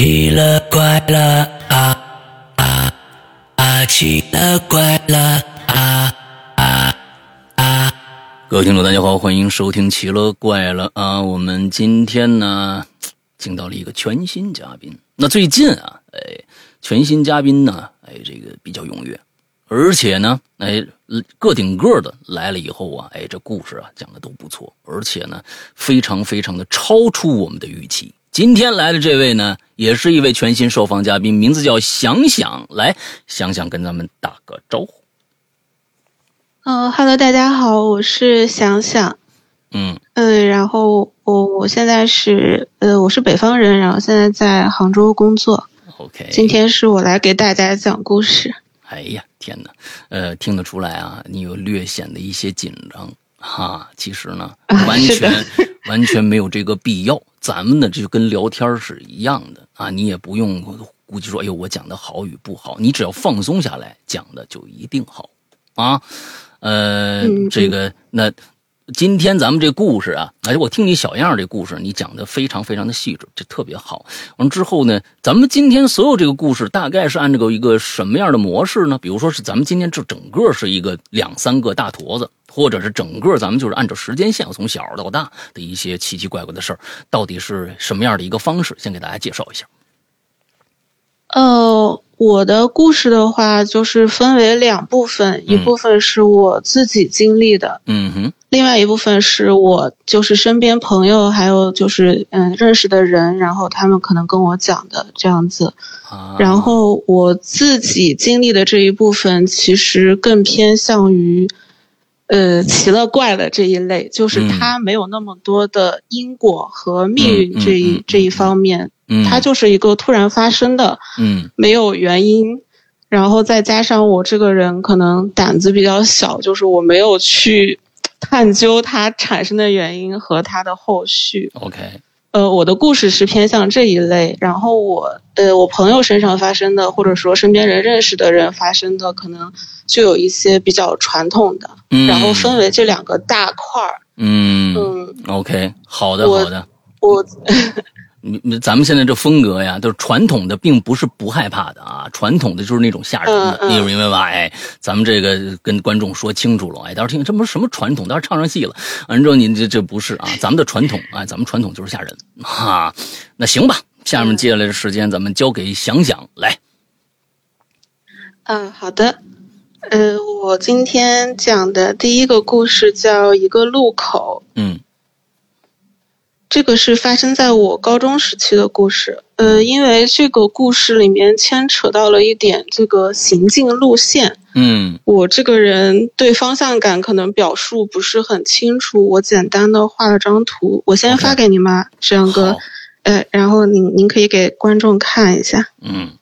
奇了怪了啊啊啊！奇了怪了啊啊啊！各位听众，大家好，欢迎收听《奇了怪了》啊！我们今天呢，请到了一个全新嘉宾。那最近啊，哎，全新嘉宾呢，哎，这个比较踊跃，而且呢，哎，个顶个的来了以后啊，哎，这故事啊讲的都不错，而且呢，非常非常的超出我们的预期。今天来的这位呢，也是一位全新受访嘉宾，名字叫想想。来，想想跟咱们打个招呼。嗯哈喽，大家好，我是想想。嗯嗯，然后我我现在是呃，我是北方人，然后现在在杭州工作。，OK。今天是我来给大家讲故事。哎呀，天哪！呃，听得出来啊，你有略显的一些紧张哈。其实呢，啊完全 完全没有这个必要。咱们呢，就跟聊天是一样的啊，你也不用估计说，哎呦，我讲的好与不好，你只要放松下来，讲的就一定好啊。呃，嗯这个那。今天咱们这故事啊，哎，我听你小样儿这故事，你讲的非常非常的细致，这特别好。完了之后呢，咱们今天所有这个故事大概是按这个一个什么样的模式呢？比如说是咱们今天这整个是一个两三个大坨子，或者是整个咱们就是按照时间线从小到大的一些奇奇怪怪的事儿，到底是什么样的一个方式？先给大家介绍一下。呃，我的故事的话，就是分为两部分，一部分是我自己经历的，嗯哼，另外一部分是我就是身边朋友还有就是嗯认识的人，然后他们可能跟我讲的这样子。啊，然后我自己经历的这一部分，其实更偏向于，呃，奇了怪了这一类，就是嗯它没有那么多的因果和命运这一、这一方面，嗯，它就是一个突然发生的，嗯没有原因。然后再加上我这个人可能胆子比较小，就是我没有去探究它产生的原因和它的后续。，OK，呃，我的故事是偏向这一类，然后我呃，我朋友身上发生的，或者说身边人认识的人发生的，可能就有一些比较传统的，嗯，然后分为这两个大块儿。嗯嗯，，OK，好的我好的。我你你咱们现在这风格呀，就是传统的，并不是不害怕的啊，传统的就是那种吓人的，嗯嗯。你明白吧？哎，咱们这个跟观众说清楚了，哎，到时候听这不是什么传统，到时候唱上戏了，完之后您这这不是啊，咱们的传统啊，咱们传统就是吓人哈、那行吧，下面接下来的时间咱们交给想想来，嗯，好的。呃，我今天讲的第一个故事叫一个路口，嗯这个是发生在我高中时期的故事。呃，因为这个故事里面牵扯到了一点这个行进路线，嗯。我这个人对方向感可能表述不是很清楚，我简单的画了张图，我先发给你们，这样个好，呃，然后您您可以给观众看一下。嗯，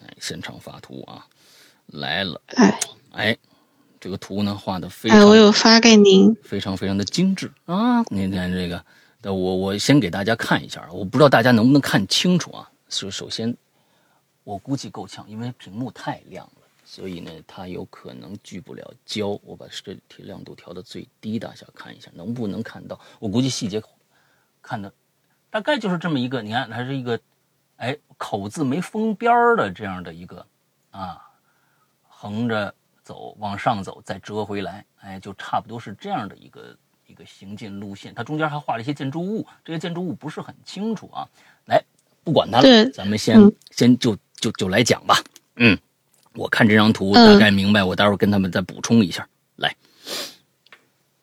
哎，现场发图啊，来了，哎。哎，这个图呢画的非常哎，我有发给您。非常非常的精致啊！您看这个，我我先给大家看一下啊，我不知道大家能不能看清楚啊。首首先，我估计够呛，因为屏幕太亮了，所以呢，它有可能聚不了焦。我把这亮度调到最低，大小看一下能不能看到。我估计细节看的大概就是这么一个，你看它是一个，哎，口字没封边的这样的一个啊，横着走，往上走，再折回来，哎，就差不多是这样的一个一个行进路线。它中间还画了一些建筑物，这些建筑物不是很清楚啊。来，不管它了，对咱们先、嗯先就就就来讲吧。嗯，我看这张图嗯大概明白，我待会儿跟他们再补充一下。来，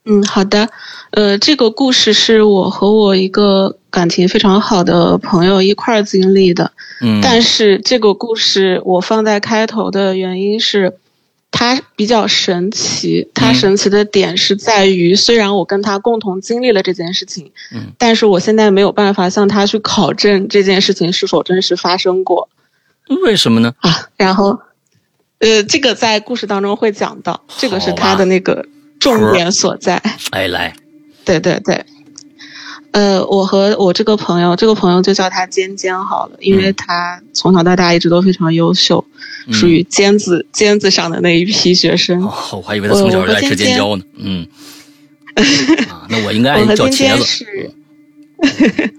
嗯，好的。呃，这个故事是我和我一个感情非常好的朋友一块儿经历的。嗯，但是这个故事我放在开头的原因是，它比较神奇。它嗯神奇的点是在于，虽然我跟他共同经历了这件事情，嗯但是我现在没有办法向他去考证这件事情是否真实发生过为什么呢？啊。然后，呃，这个在故事当中会讲到，这个是他的那个重点所在。哎，来，对对对，呃，我和我这个朋友，这个朋友就叫他尖尖好了，因为嗯他从小到大一直都非常优秀，嗯属于尖子尖子上的那一批学生。哦，我还以为他从小就爱吃尖椒呢。嗯，啊，那我应该我和尖尖叫茄子。是，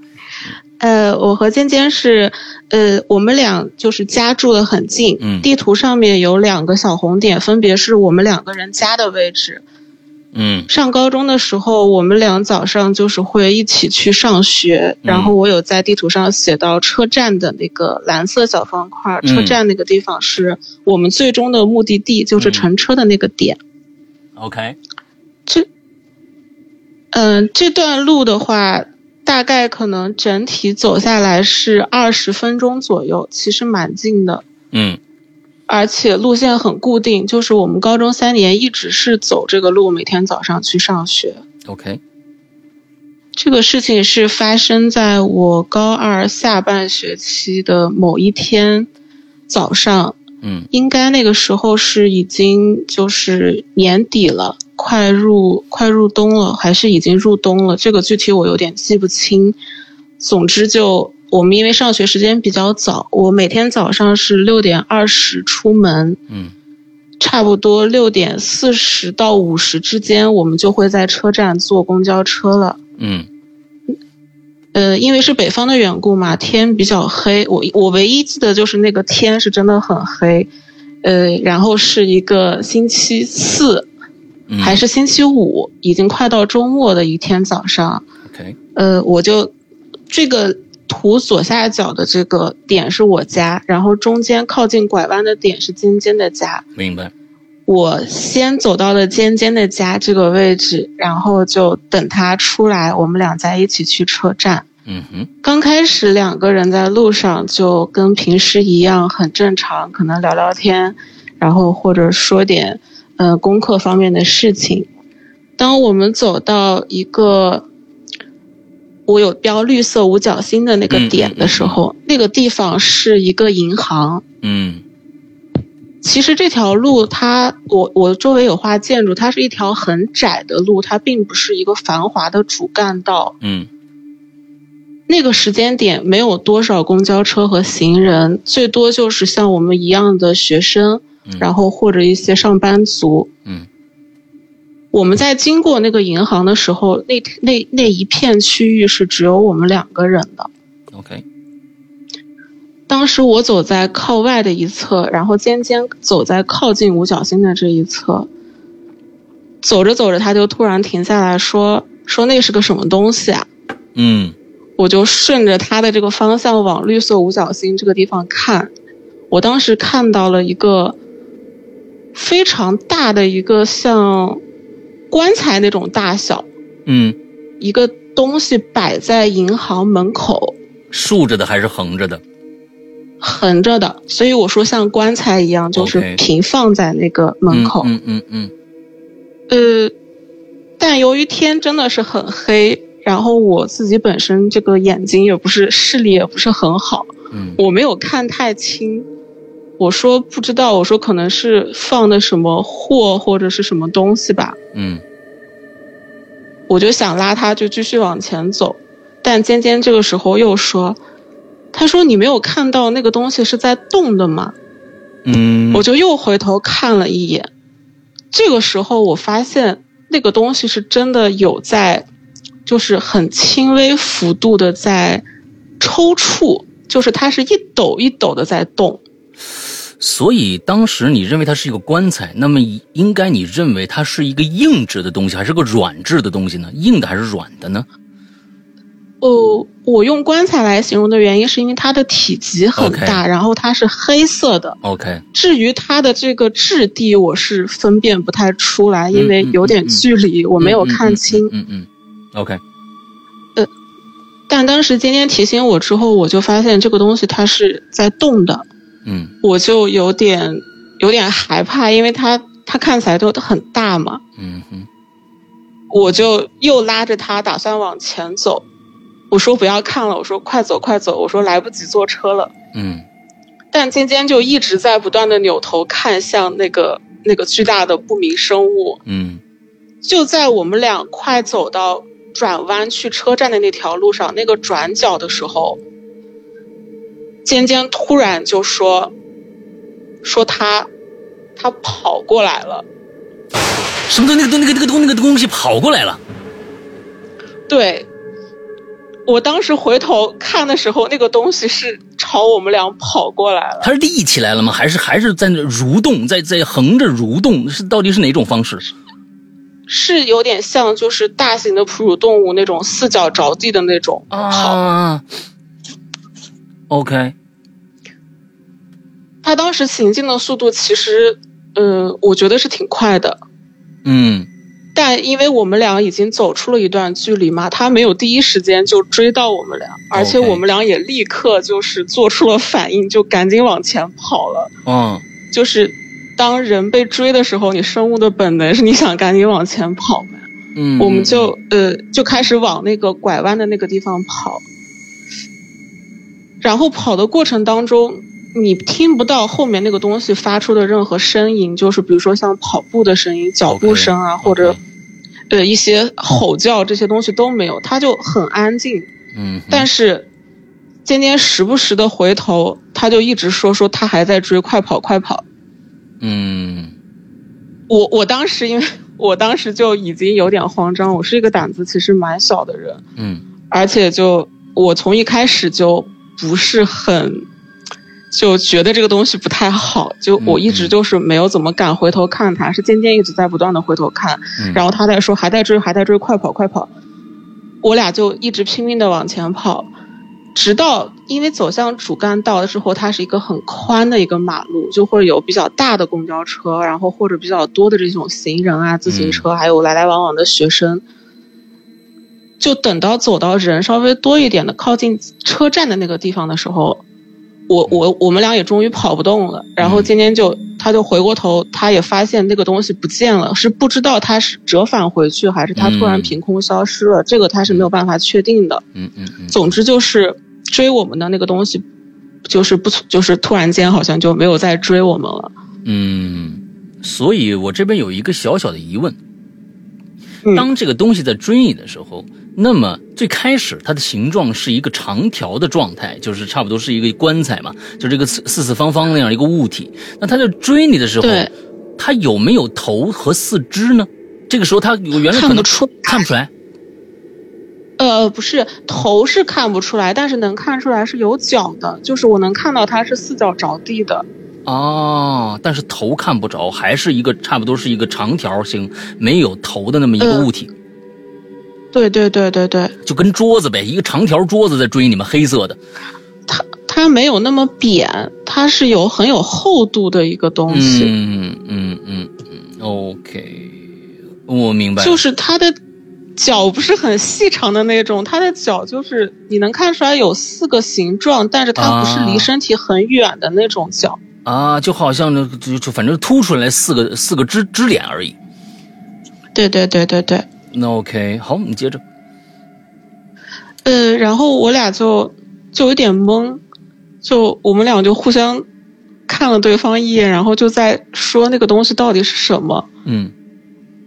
呃，我和尖尖是，呃，我们俩就是家住的很近，嗯地图上面有两个小红点，分别是我们两个人家的位置。嗯。上高中的时候，我们俩早上就是会一起去上学，嗯。然后我有在地图上写到车站的那个蓝色小方块，嗯。车站那个地方是我们最终的目的地，就是嗯乘车的那个点。，OK，这，嗯、这段路的话，大概可能整体走下来是二十分钟左右，其实蛮近的。嗯而且路线很固定，就是我们高中三年一直是走这个路，每天早上去上学。，OK，这个事情是发生在我高二下半学期的某一天早上，嗯应该那个时候是已经就是年底了，快入快入冬了，还是已经入冬了？这个具体我有点记不清。总之就我们因为上学时间比较早，我每天早上是六点二十出门，嗯。差不多六点四十到五十之间，我们就会在车站坐公交车了。嗯。呃，因为是北方的缘故嘛，天比较黑。我我唯一记得就是那个天是真的很黑，呃，然后是一个星期四嗯，还是星期五，已经快到周末的一天早上，OK，呃，我就这个图左下角的这个点是我家，然后中间靠近拐弯的点是尖尖的家。明白，我先走到了尖尖的家这个位置，然后就等他出来，我们俩再一起去车站。嗯哼，刚开始两个人在路上就跟平时一样很正常，可能聊聊天，然后或者说点呃功课方面的事情。当我们走到一个我有标绿色五角星的那个点的时候，那个地方是一个银行。嗯其实这条路它，我我周围有画建筑，它是一条很窄的路，它并不是一个繁华的主干道。嗯那个时间点没有多少公交车和行人，最多就是像我们一样的学生，嗯，然后或者一些上班族。嗯我们在经过那个银行的时候，那那那一片区域是只有我们两个人的。，OK，当时我走在靠外的一侧，然后尖尖走在靠近五角星的这一侧。走着走着，他就突然停下来说：“说那是个什么东西啊？”嗯我就顺着他的这个方向往绿色五角星这个地方看，我当时看到了一个非常大的一个像棺材那种大小嗯，一个东西摆在银行门口，竖着的还是横着的？横着的，所以我说像棺材一样，就是平放在那个门口。嗯嗯嗯呃，但由于天真的是很黑，然后我自己本身这个眼睛也不是视力也不是很好，嗯我没有看太清。我说不知道，我说可能是放的什么货或者是什么东西吧，嗯我就想拉他就继续往前走，但尖尖这个时候又说，他说你没有看到那个东西是在动的吗？嗯，我就又回头看了一眼，这个时候我发现那个东西是真的有在，就是很轻微幅度的在抽搐，就是它是一抖一抖的在动。所以当时你认为它是一个棺材，那么应该你认为它是一个硬质的东西，还是个软质的东西呢？硬的还是软的呢？哦，我用棺材来形容的原因是因为它的体积很大然后它是黑色的。OK，至于它的这个质地，我是分辨不太出来，因为嗯有点距离，我没有看清。嗯嗯嗯，OK，但当时今天提醒我之后，我就发现这个东西它是在动的，嗯我就有点有点害怕，因为他他看起来都很大嘛，嗯哼，我就又拉着他打算往前走。我说不要看了，我说快走快走，我说来不及坐车了。嗯但尖尖就一直在不断的扭头看向那个那个巨大的不明生物。嗯就在我们俩快走到转弯去车站的那条路上，那个转角的时候，尖尖突然就说：“说他他跑过来了。什么东那个东那个那个东那个东西跑过来了？对，我当时回头看的时候，那个东西是朝我们俩跑过来了。它是立起来了吗？还是还是在那蠕动，在在横着蠕动？是到底是哪种方式？是有点像，就是大型的哺乳动物那种四脚着地的那种跑。啊，OK，他当时行进的速度其实，呃，我觉得是挺快的。嗯但因为我们俩已经走出了一段距离嘛，他没有第一时间就追到我们俩，而且我们俩也立刻就是做出了反应，就赶紧往前跑了。嗯就是当人被追的时候，你生物的本能是你想赶紧往前跑嘛。嗯，我们就呃就开始往那个拐弯的那个地方跑，然后跑的过程当中，你听不到后面那个东西发出的任何声音，就是比如说像跑步的声音、脚步声啊或者呃一些吼叫这些东西都没有，它就很安静。嗯，但是尖尖时不时的回头，他就一直说说他还在追，快跑快跑。嗯。我我当时因为 我当时就已经有点慌张，我是一个胆子其实蛮小的人，嗯。而且就我从一开始就不是很就觉得这个东西不太好，就我一直就是没有怎么敢回头看他，是渐渐一直在不断的回头看，嗯，然后他在说还在追还在追，快跑快跑，我俩就一直拼命的往前跑，直到因为走向主干道的时候，它是一个很宽的一个马路，就会有比较大的公交车，然后或者比较多的这种行人啊、自行车，还有来来往往的学生。就等到走到人稍微多一点的靠近车站的那个地方的时候，我我我们俩也终于跑不动了。然后今天就他就回过头，他也发现那个东西不见了，是不知道他是折返回去还是他突然嗯凭空消失了，这个他是没有办法确定的。嗯嗯嗯，总之就是追我们的那个东西，就是不就是突然间好像就没有再追我们了。嗯，所以我这边有一个小小的疑问：嗯当这个东西在追你的时候，那么最开始它的形状是一个长条的状态，就是差不多是一个棺材嘛，就这个四四四方方那样一个物体。那它在追你的时候，它有没有头和四肢呢？这个时候它我原来可能看不出看不出来。呃，不是头是看不出来，但是能看出来是有脚的，就是我能看到它是四脚着地的。哦，但是头看不着，还是一个差不多是一个长条形没有头的那么一个嗯物体，对对对对对，就跟桌子呗，一个长条桌子在追你们，黑色的。它它没有那么扁，它是有很有厚度的一个东西，嗯嗯嗯嗯，OK，我明白。就是它的脚不是很细长的那种，它的脚就是你能看出来有四个形状，但是它不是啊离身体很远的那种脚。啊，就好像那就就反正凸出来四个四个支支点而已。对对对对对，那 OK，好，你接着。呃，然后我俩就就有点懵，就我们俩就互相看了对方一眼，然后就在说那个东西到底是什么。嗯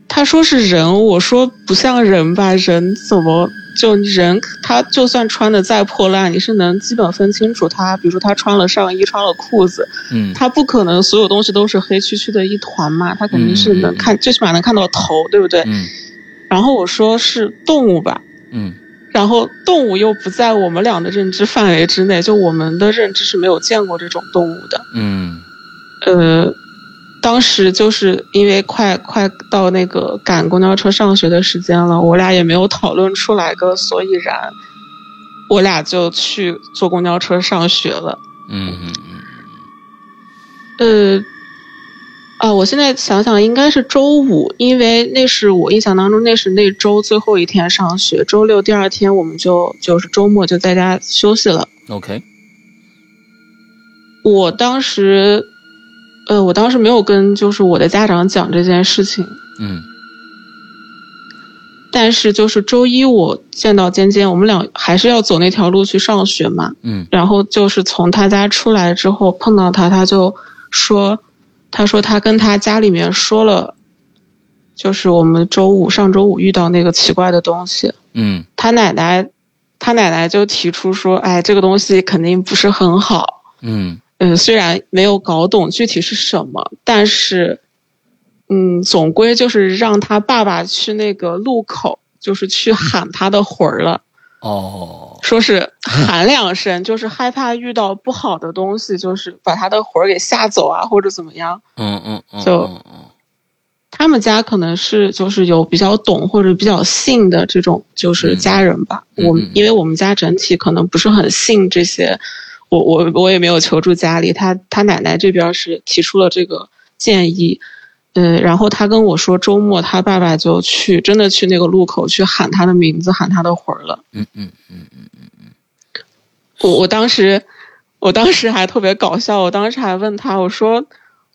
他说是人，我说不像人吧，人怎么就人？他就算穿的再破烂，你是能基本分清楚他，比如说他穿了上衣，穿了裤子，嗯他不可能所有东西都是黑黢黢的一团嘛，他肯定是能看，最起码能看到头，对不对？嗯然后我说是动物吧，嗯然后动物又不在我们俩的认知范围之内，就我们的认知是没有见过这种动物的。嗯呃，当时就是因为快快到那个赶公交车上学的时间了，我俩也没有讨论出来个所以然，我俩就去坐公交车上学了。嗯嗯嗯呃，啊，我现在想想应该是周五，因为那是我印象当中那是那周最后一天上学，周六第二天我们就就是周末就在家休息了。，OK，我当时，呃，我当时没有跟就是我的家长讲这件事情，嗯但是就是周一我见到尖尖，我们俩还是要走那条路去上学嘛。嗯然后就是从他家出来之后碰到他，他就说，他说他跟他家里面说了，就是我们周五上周五遇到那个奇怪的东西，嗯他奶奶，他奶奶就提出说，哎，这个东西肯定不是很好。嗯嗯，虽然没有搞懂具体是什么，但是，嗯，总归就是让他爸爸去那个路口，就是去喊他的魂儿了。哦，说是喊两声，就是害怕遇到不好的东西，就是把他的魂儿给吓走啊，或者怎么样。嗯嗯嗯，就他们家可能是就是有比较懂或者比较信的这种就是家人吧。我因为我们家整体可能不是很信这些，我我我也没有求助家里，他他奶奶这边是提出了这个建议，呃，然后他跟我说周末他爸爸就去真的去那个路口去喊他的名字，喊他的魂儿了。嗯嗯嗯嗯嗯嗯我我当时，我当时还特别搞笑，我当时还问他，我说，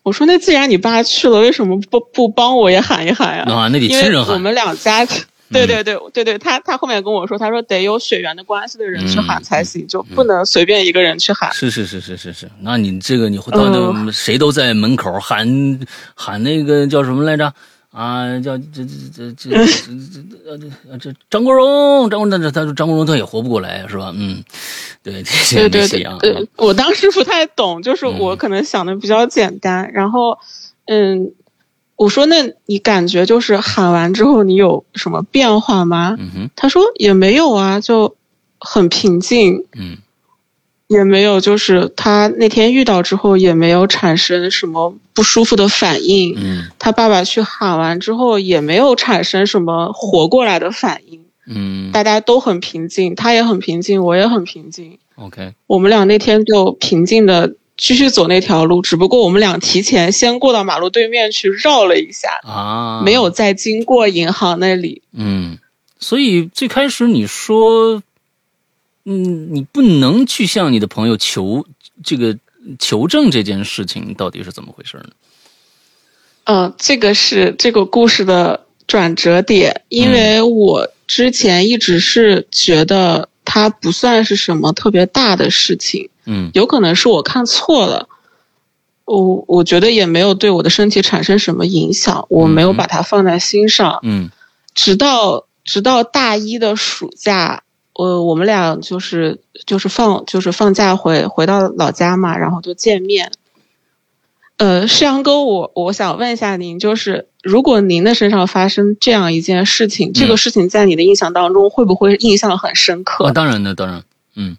我说那既然你爸去了，为什么不不帮我也喊一喊呀？啊，那得亲人喊，嗯我们两家，对对对，对对，他他后面跟我说，他说得有血缘的关系的人去喊才行，就不能随便一个人去喊。是是是是是是，那你这个你回头，谁都在门口喊喊那个叫什么来着？啊，叫这这这这这这这，呃，这，张国荣，张国，但是他说张国荣他也活不过来，是吧？嗯，对对对，我当时不太懂，就是我可能想的比较简单，然后嗯。我说那你感觉就是喊完之后你有什么变化吗？嗯哼，他说也没有啊，就很平静，嗯也没有就是他那天遇到之后也没有产生什么不舒服的反应。嗯他爸爸去喊完之后也没有产生什么活过来的反应，嗯大家都很平静，他也很平静，我也很平静。，OK，我们俩那天就平静的继续走那条路，只不过我们俩提前先过到马路对面去绕了一下，啊，没有再经过银行那里。嗯，所以最开始你说，嗯，你不能去向你的朋友求这个求证这件事情到底是怎么回事呢？嗯，这个是这个故事的转折点，因为我之前一直是觉得它不算是什么特别大的事情，嗯有可能是我看错了。我我觉得也没有对我的身体产生什么影响，我没有把它放在心上。嗯直到直到大一的暑假，呃我们俩就是就是放就是放假回回到老家嘛，然后就见面。呃，世阳哥，我我想问一下您，就是如果您的身上发生这样一件事情，这个事情在你的印象当中会不会印象很深刻？啊，当然的，当然，嗯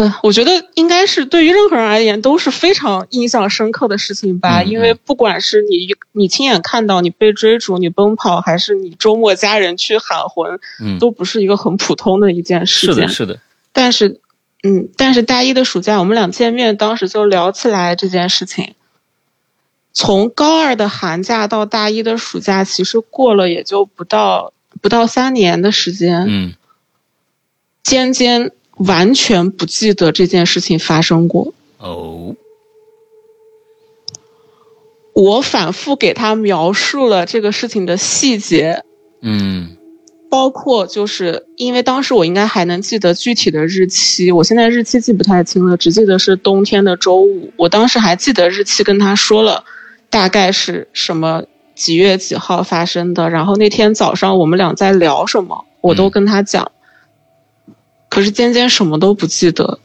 嗯，我觉得应该是对于任何人而言都是非常印象深刻的事情吧，嗯因为不管是你你亲眼看到你被追逐、你奔跑，还是你周末家人去喊魂，嗯，都不是一个很普通的一件事情。是的，是的，但是，嗯，但是大一的暑假我们俩见面，当时就聊起来这件事情。从高二的寒假到大一的暑假，其实过了也就不到不到三年的时间。嗯尖尖完全不记得这件事情发生过。哦，我反复给他描述了这个事情的细节，嗯包括就是因为当时我应该还能记得具体的日期，我现在日期记不太清了，只记得是冬天的周五。我当时还记得日期，跟他说了大概是什么几月几号发生的，然后那天早上我们俩在聊什么，我都跟他讲。可是尖尖什么都不记得，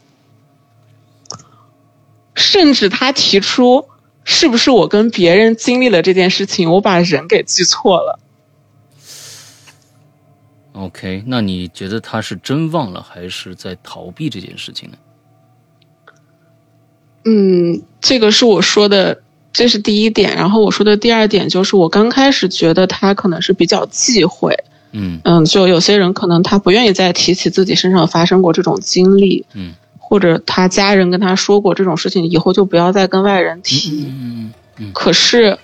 甚至他提出是不是我跟别人经历了这件事情，我把人给记错了。，OK，那你觉得他是真忘了，还是在逃避这件事情呢？嗯，这个是我说的，这是第一点。然后我说的第二点就是，我刚开始觉得他可能是比较忌讳，嗯嗯，就有些人可能他不愿意再提起自己身上发生过这种经历，嗯或者他家人跟他说过这种事情，以后就不要再跟外人提。嗯嗯可是，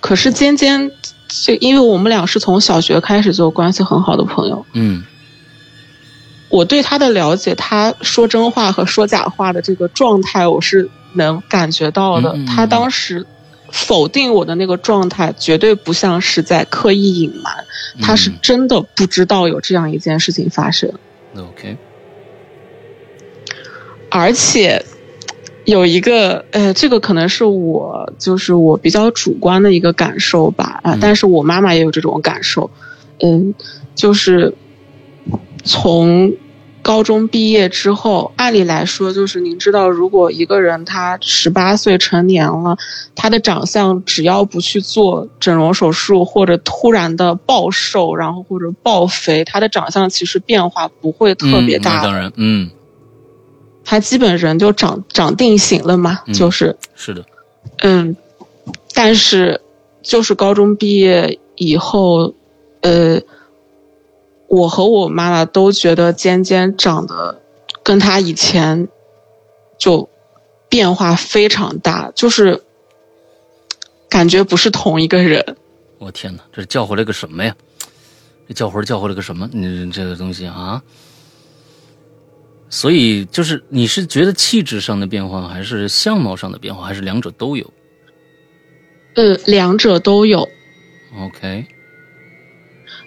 可是尖尖，这因为我们俩是从小学开始就关系很好的朋友，嗯我对他的了解，他说真话和说假话的这个状态，我是能感觉到的。嗯嗯嗯他当时否定我的那个状态，绝对不像是在刻意隐瞒，嗯，他是真的不知道有这样一件事情发生，嗯。OK，而且。有一个，呃，这个可能是我就是我比较主观的一个感受吧，啊、嗯。但是我妈妈也有这种感受，嗯，就是从高中毕业之后，按理来说，就是您知道，如果一个人他十八岁成年了，他的长相只要不去做整容手术，或者突然的暴瘦，然后或者暴肥，他的长相其实变化不会特别大。当然，嗯，他基本人就长长定型了嘛，就是是的，嗯，但是就是高中毕业以后，呃。我和我妈妈都觉得尖尖长得跟她以前就变化非常大，就是感觉不是同一个人。我天哪，这叫回来个什么呀？这叫魂叫回来个什么？你这个东西啊？所以就是你是觉得气质上的变化，还是相貌上的变化，还是两者都有？呃，两者都有。OK。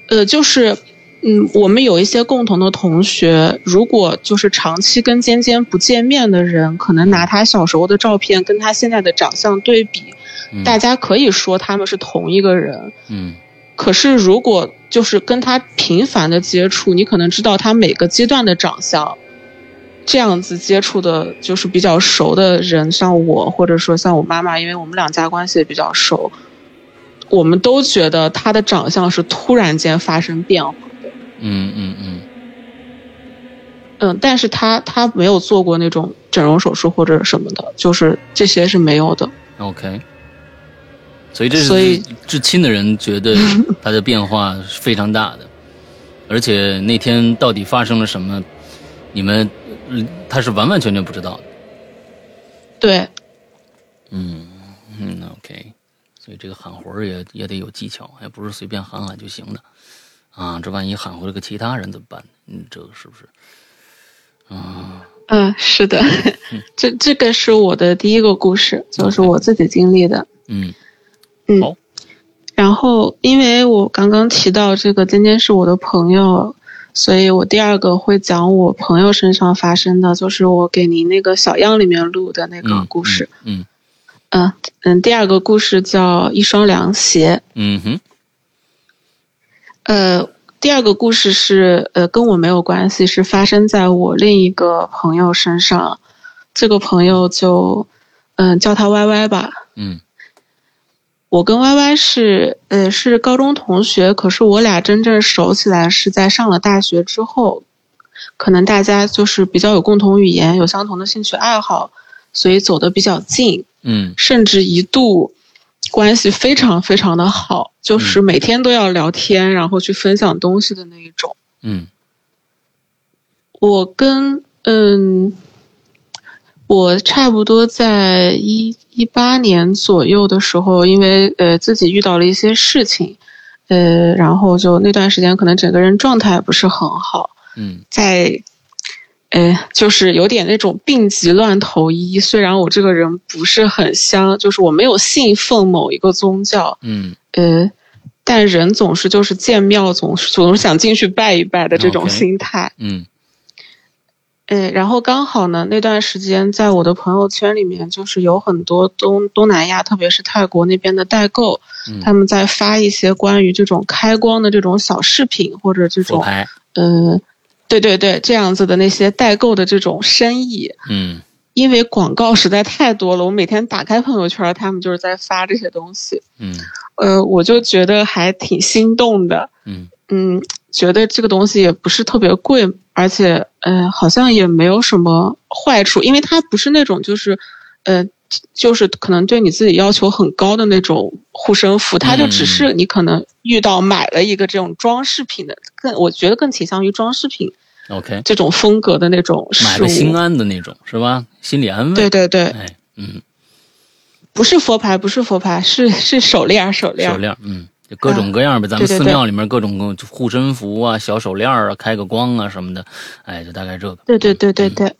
呃，就是。嗯，我们有一些共同的同学，如果就是长期跟尖尖不见面的人，可能拿他小时候的照片跟他现在的长相对比，大家可以说他们是同一个人。嗯，可是如果就是跟他频繁的接触，你可能知道他每个阶段的长相。这样子接触的就是比较熟的人，像我或者说像我妈妈，因为我们两家关系也比较熟，我们都觉得他的长相是突然间发生变化。嗯嗯嗯，嗯，但是他他没有做过那种整容手术或者什么的，就是这些是没有的。OK，所以这是至亲的人觉得 他的变化是非常大的，而且那天到底发生了什么，你们他是完完全全不知道的。对，嗯嗯，OK，所以这个喊魂也也得有技巧，也不是随便喊喊就行的。啊，这万一喊回来个其他人怎么办？嗯，这个是不是？啊，嗯，是的，这这个是我的第一个故事，就是我自己经历的。嗯嗯，好。然后，因为我刚刚提到这个尖尖是我的朋友，所以我第二个会讲我朋友身上发生的，就是我给您那个小样里面录的那个故事。嗯嗯嗯，第二个故事叫一双凉鞋。嗯哼。呃，第二个故事是呃跟我没有关系，是发生在我另一个朋友身上。这个朋友就嗯叫他 Y Y 吧。嗯，我跟 Y Y 是呃是高中同学，可是我俩真正熟起来是在上了大学之后。可能大家就是比较有共同语言，有相同的兴趣爱好，所以走得比较近。嗯，甚至一度。关系非常非常的好，就是每天都要聊天，然后去分享东西的那一种。嗯，我跟嗯，我差不多在一一八年左右的时候，因为呃自己遇到了一些事情，呃，然后就那段时间可能整个人状态不是很好。嗯，在。哎，就是有点那种病急乱投医。虽然我这个人不是很香，就是我没有信奉某一个宗教，嗯，呃，但人总是就是见庙总是总是想进去拜一拜的这种心态，嗯，哎，然后刚好呢，那段时间在我的朋友圈里面，就是有很多东东南亚，特别是泰国那边的代购，他们在发一些关于这种开光的这种小饰品或者这种，嗯。对对对，这样子的那些代购的这种生意，嗯，因为广告实在太多了，我每天打开朋友圈，他们就是在发这些东西，嗯，呃，我就觉得还挺心动的，嗯。嗯，觉得这个东西也不是特别贵，而且呃，好像也没有什么坏处，因为它不是那种就是，呃。就是可能对你自己要求很高的那种护身符，它就只是你可能遇到买了一个这种装饰品的，更我觉得更倾向于装饰品。OK，这种风格的那种买个心安的那种是吧？心理安慰。对对对，哎，嗯，不是佛牌，不是佛牌，是是手链手链手链嗯，就各种各样呗，咱们寺庙里面各种护身符啊，小手链啊，开个光啊什么的，哎，就大概这个。对对对对对。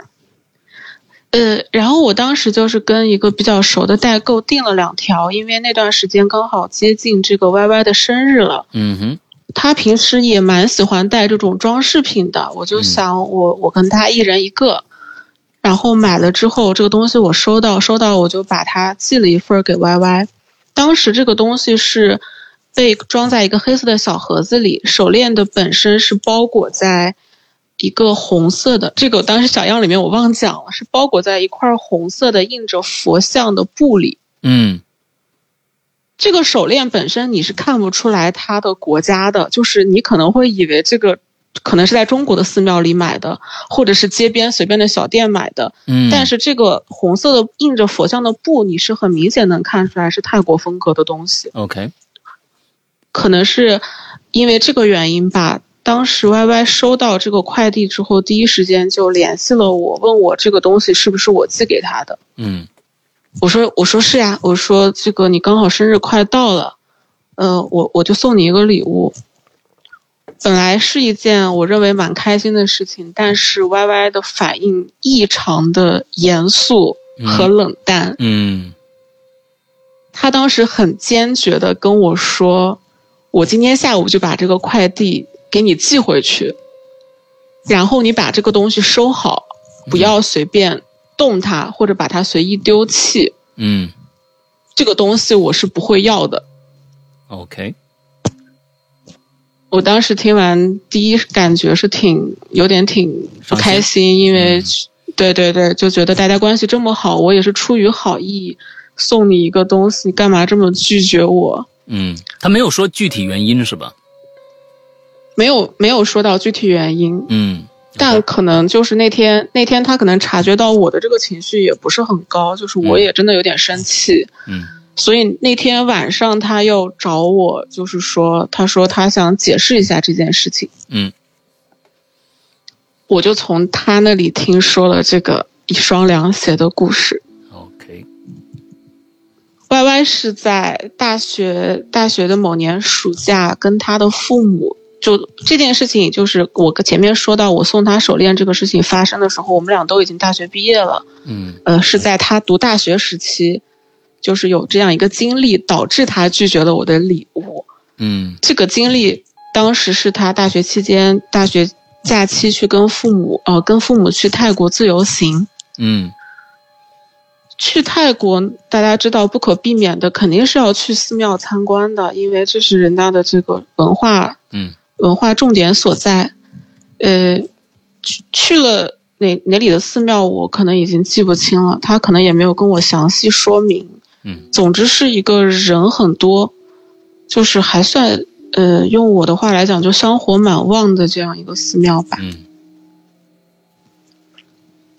呃，然后我当时就是跟一个比较熟的代购订了两条，因为那段时间刚好接近这个 Y Y 的生日了。嗯哼，他平时也蛮喜欢带这种装饰品的，我就想我我跟他一人一个，然后买了之后，这个东西我收到收到，我就把它寄了一份给 Y Y。当时这个东西是被装在一个黑色的小盒子里，手链的本身是包裹在一个红色的，这个当时小样里面我忘讲了，是包裹在一块红色的印着佛像的布里。嗯这个手链本身你是看不出来它的国家的，就是你可能会以为这个可能是在中国的寺庙里买的，或者是街边随便的小店买的。嗯，但是这个红色的印着佛像的布，你是很明显能看出来是泰国风格的东西。OK，可能是因为这个原因吧。当时 Y Y 收到这个快递之后，第一时间就联系了我，问我这个东西是不是我寄给他的。嗯我说我说是呀，我说这个你刚好生日快到了，呃，我我就送你一个礼物。本来是一件我认为蛮开心的事情，但是 Y Y 的反应异常的严肃和冷淡。嗯他当时很坚决的跟我说：“我今天下午就把这个快递给你寄回去，然后你把这个东西收好，不要随便动它或者把它随意丢弃。嗯这个东西我是不会要的。，OK，” 我当时听完，第一感觉是挺有点挺不开心，因为、嗯对对对，就觉得大家关系这么好，我也是出于好意送你一个东西，你干嘛这么拒绝我？嗯，他没有说具体原因是吧？没有没有说到具体原因，嗯，但可能就是那天那天他可能察觉到我的这个情绪也不是很高，就是我嗯也真的有点生气，嗯所以那天晚上他又找我，就是说他说他想解释一下这件事情，嗯。我就从他那里听说了这个一双凉鞋的故事。，OK，Y Y 是在大学大学的某年暑假跟他的父母。就这件事情，就是我前面说到我送他手链这个事情发生的时候，我们俩都已经大学毕业了。嗯呃，是在他读大学时期，就是有这样一个经历，导致他拒绝了我的礼物。嗯这个经历当时是他大学期间，大学假期去跟父母，呃，跟父母去泰国自由行。嗯去泰国，大家知道不可避免的肯定是要去寺庙参观的，因为这是人家的这个文化嗯文化重点所在。呃，去去了哪哪里的寺庙，我可能已经记不清了，他可能也没有跟我详细说明。嗯总之是一个人很多，就是还算呃，用我的话来讲，就香火蛮旺的这样一个寺庙吧。嗯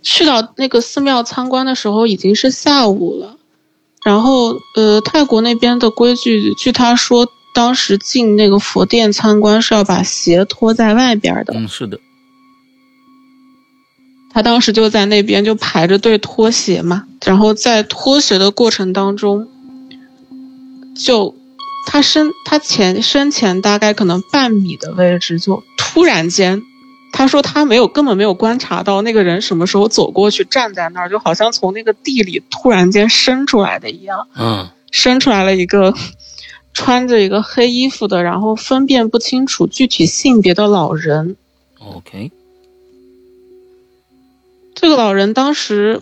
去到那个寺庙参观的时候已经是下午了，然后呃，泰国那边的规矩，据他说，当时进那个佛殿参观是要把鞋脱在外边的。嗯，是的，他当时就在那边就排着队脱鞋嘛，然后在脱鞋的过程当中，就他身他前身前大概可能半米的位置，就突然间，他说他没有根本没有观察到那个人什么时候走过去站在那儿，就好像从那个地里突然间伸出来的一样，嗯伸出来了一个穿着一个黑衣服的，然后分辨不清楚具体性别的老人。，OK，这个老人当时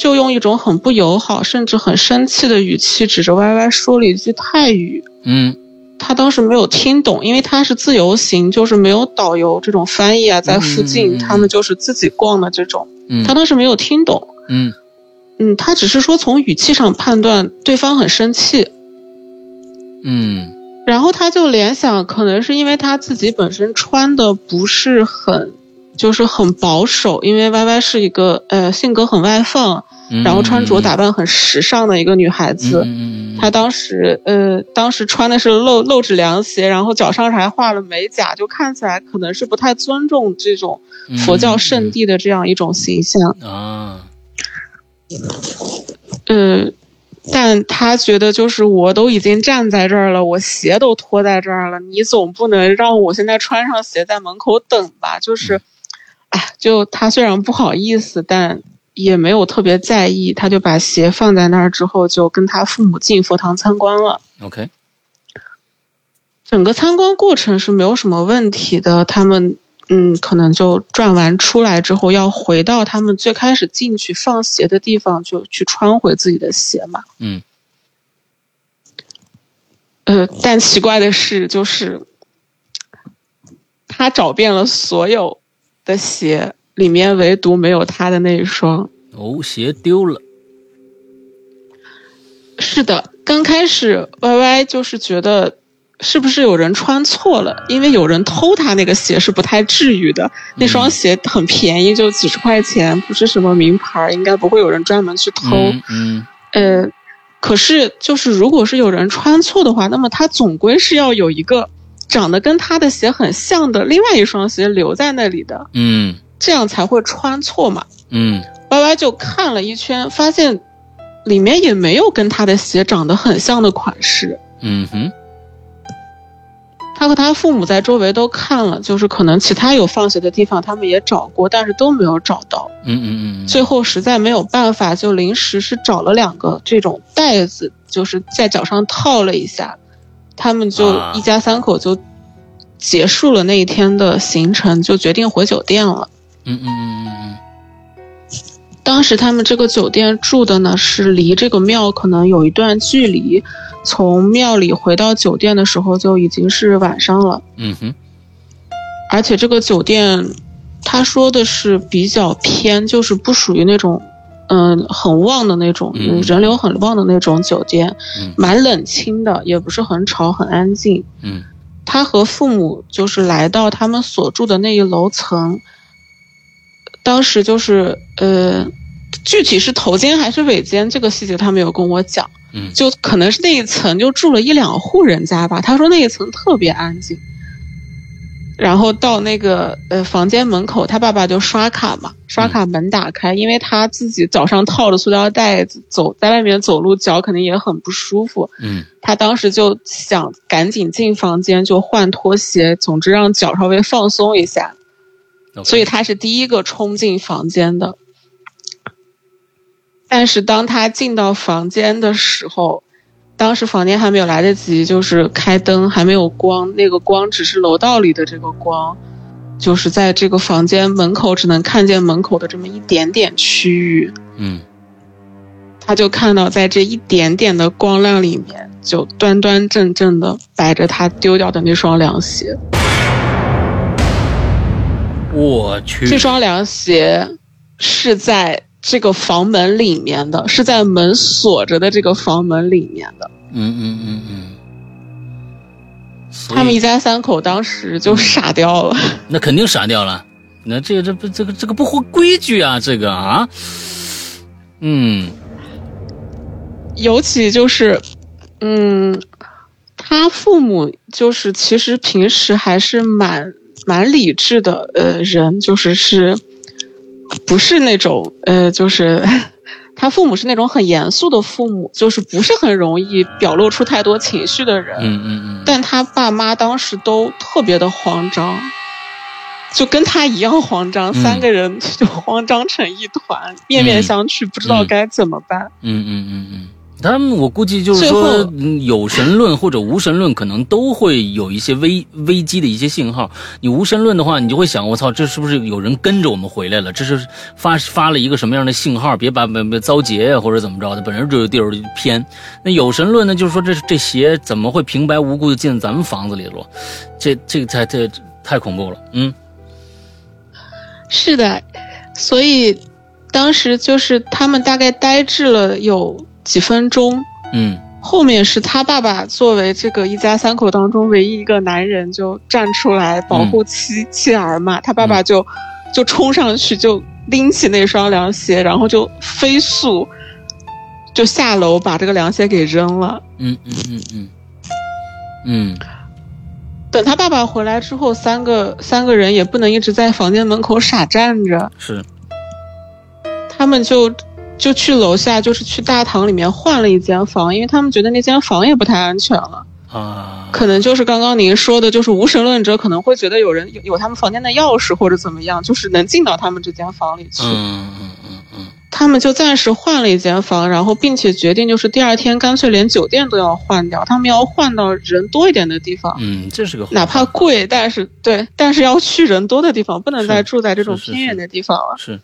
就用一种很不友好，甚至很生气的语气指着 Y Y 说了一句泰语。嗯他当时没有听懂，因为他是自由行，就是没有导游这种翻译啊，在附近、嗯嗯嗯他们就是自己逛的这种。嗯他当时没有听懂，嗯嗯，他只是说从语气上判断对方很生气，嗯。然后他就联想，可能是因为他自己本身穿的不是很，就是很保守，因为 Y Y 是一个呃性格很外放，嗯，然后穿着打扮很时尚的一个女孩子。嗯嗯她当时呃，当时穿的是露露趾凉鞋，然后脚上还画了美甲，就看起来可能是不太尊重这种嗯佛教圣地的这样一种形象。啊，呃，但他觉得就是我都已经站在这儿了，我鞋都脱在这儿了，你总不能让我现在穿上鞋在门口等吧？就是，哎，就他虽然不好意思，但也没有特别在意，他就把鞋放在那儿之后，就跟他父母进佛堂参观了。OK，整个参观过程是没有什么问题的，他们嗯，可能就转完出来之后，要回到他们最开始进去放鞋的地方，就去穿回自己的鞋嘛。嗯呃，但奇怪的是，就是他找遍了所有的鞋，里面唯独没有他的那一双。哦，鞋丢了。是的，刚开始 Y Y 就是觉得是不是有人穿错了，因为有人偷他那个鞋是不太至于的，那双鞋很便宜，就几十块钱，不是什么名牌，应该不会有人专门去偷。嗯，呃，可是就是如果是有人穿错的话，那么他总归是要有一个长得跟他的鞋很像的另外一双鞋留在那里的，嗯，这样才会穿错嘛。嗯，Y Y 就看了一圈，发现。里面也没有跟他的鞋长得很像的款式。嗯哼，他和他父母在周围都看了，就是可能其他有放鞋的地方他们也找过，但是都没有找到。嗯嗯嗯。最后实在没有办法，就临时是找了两个这种袋子，就是在脚上套了一下，他们就一家三口就结束了那一天的行程，就决定回酒店了。嗯嗯嗯嗯嗯。当时他们这个酒店住的呢，是离这个庙可能有一段距离，从庙里回到酒店的时候就已经是晚上了。嗯哼，而且这个酒店，他说的是比较偏，就是不属于那种，嗯，很旺的那种，人流很旺的那种酒店，蛮冷清的，也不是很吵，很安静。嗯，他和父母就是来到他们所住的那一楼层。当时就是，呃，具体是头间还是尾间，这个细节他没有跟我讲。嗯，就可能是那一层就住了一两户人家吧。他说那一层特别安静。然后到那个呃房间门口，他爸爸就刷卡嘛，刷卡门打开，因为他自己脚上套着塑料袋子，走在外面走路脚肯定也很不舒服。嗯，他当时就想赶紧进房间就换拖鞋，总之让脚稍微放松一下。所以他是第一个冲进房间的，但是当他进到房间的时候，当时房间还没有来得及就是开灯，还没有光，那个光只是楼道里的这个光，就是在这个房间门口只能看见门口的这么一点点区域。嗯，他就看到在这一点点的光亮里面，就端端正正的摆着他丢掉的那双凉鞋。我去，这双凉鞋是在这个房门里面的，是在门锁着的这个房门里面的。嗯嗯嗯嗯。他们一家三口当时就傻掉了。那肯定傻掉了。那这个这不这个这个不合规矩啊，这个啊。嗯。尤其就是，嗯，他父母就是其实平时还是蛮。蛮理智的，呃，人就是是，不是那种，呃，就是他父母是那种很严肃的父母，就是不是很容易表露出太多情绪的人。嗯嗯嗯。但他爸妈当时都特别的慌张，就跟他一样慌张，三个人 就慌张成一团，面面相觑，不知道该怎么办。嗯嗯嗯嗯。他们我估计就是说，有神论或者无神论，可能都会有一些危危机的一些信号。你无神论的话，你就会想，我操，这是不是有人跟着我们回来了？这是发发了一个什么样的信号？别把别别遭劫呀，或者怎么着的？本身就有地儿偏。那有神论呢，就是说，这这邪怎么会平白无故的进咱们房子里了？这这个太太太恐怖了。嗯，是的，所以当时就是他们大概呆滞了有。几分钟，嗯，后面是他爸爸作为这个一家三口当中唯一一个男人，就站出来保护妻妻儿嘛。他爸爸就就冲上去，就拎起那双凉鞋，然后就飞速就下楼把这个凉鞋给扔了。嗯嗯嗯嗯嗯。等他爸爸回来之后，三个三个人也不能一直在房间门口傻站着，是，他们就。就去楼下，就是去大堂里面换了一间房，因为他们觉得那间房也不太安全了啊。可能就是刚刚您说的，就是无神论者可能会觉得有人有有他们房间的钥匙或者怎么样，就是能进到他们这间房里去。嗯嗯嗯嗯。他们就暂时换了一间房，然后并且决定就是第二天干脆连酒店都要换掉，他们要换到人多一点的地方。嗯，这是个哪怕贵，但是对，但是要去人多的地方，不能再住在这种偏远的地方了。是。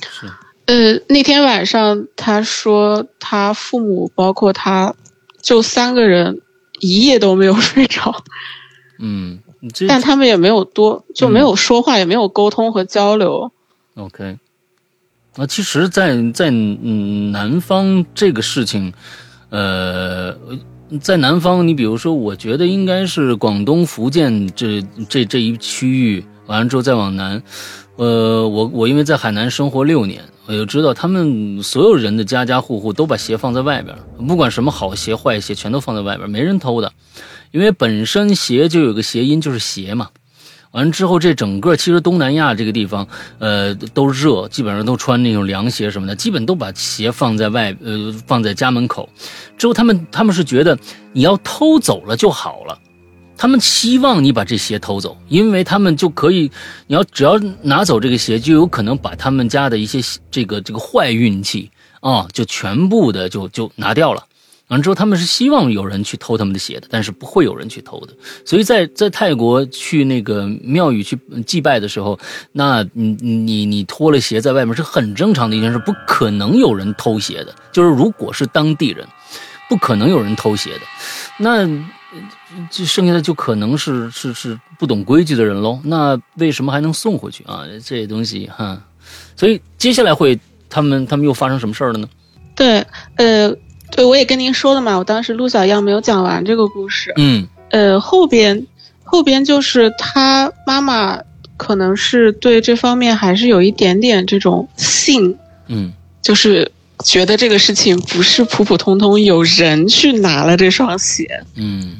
是。呃，那天晚上他说他父母包括他，就三个人一夜都没有 睡着。嗯，但他们也没有多，就没有说话，也没有沟通和交流。OK，那其实在，在嗯南方这个事情，呃，在南方，你比如说，我觉得应该是广东、福建这这这一区域，完了之后再往南，呃，我我因为在海南生活六年，我就知道他们所有人的家家户户都把鞋放在外边，不管什么好鞋坏鞋，全都放在外边，没人偷的，因为本身鞋就有个谐音，就是鞋嘛。完了之后，这整个其实东南亚这个地方，呃，都热，基本上都穿那种凉鞋什么的，基本都把鞋放在外，呃，放在家门口。之后他们他们是觉得你要偷走了就好了，他们希望你把这鞋偷走，因为他们就可以，你要只要拿走这个鞋，就有可能把他们家的一些这个这个坏运气啊，就全部的就就拿掉了。完了之后，他们是希望有人去偷他们的鞋的，但是不会有人去偷的。所以在在泰国去那个庙宇去祭拜的时候，那你你你脱了鞋在外面是很正常的一件事，不可能有人偷鞋的。就是如果是当地人，不可能有人偷鞋的。那这剩下的就可能是是是不懂规矩的人喽。那为什么还能送回去啊？这些东西哈，所以接下来会他们他们又发生什么事儿了呢？对，呃。对，我也跟您说了嘛，我当时陆小样没有讲完这个故事。嗯，呃，后边后边就是他妈妈可能是对这方面还是有一点点这种性，嗯，就是觉得这个事情不是普普通通有人去拿了这双鞋，嗯，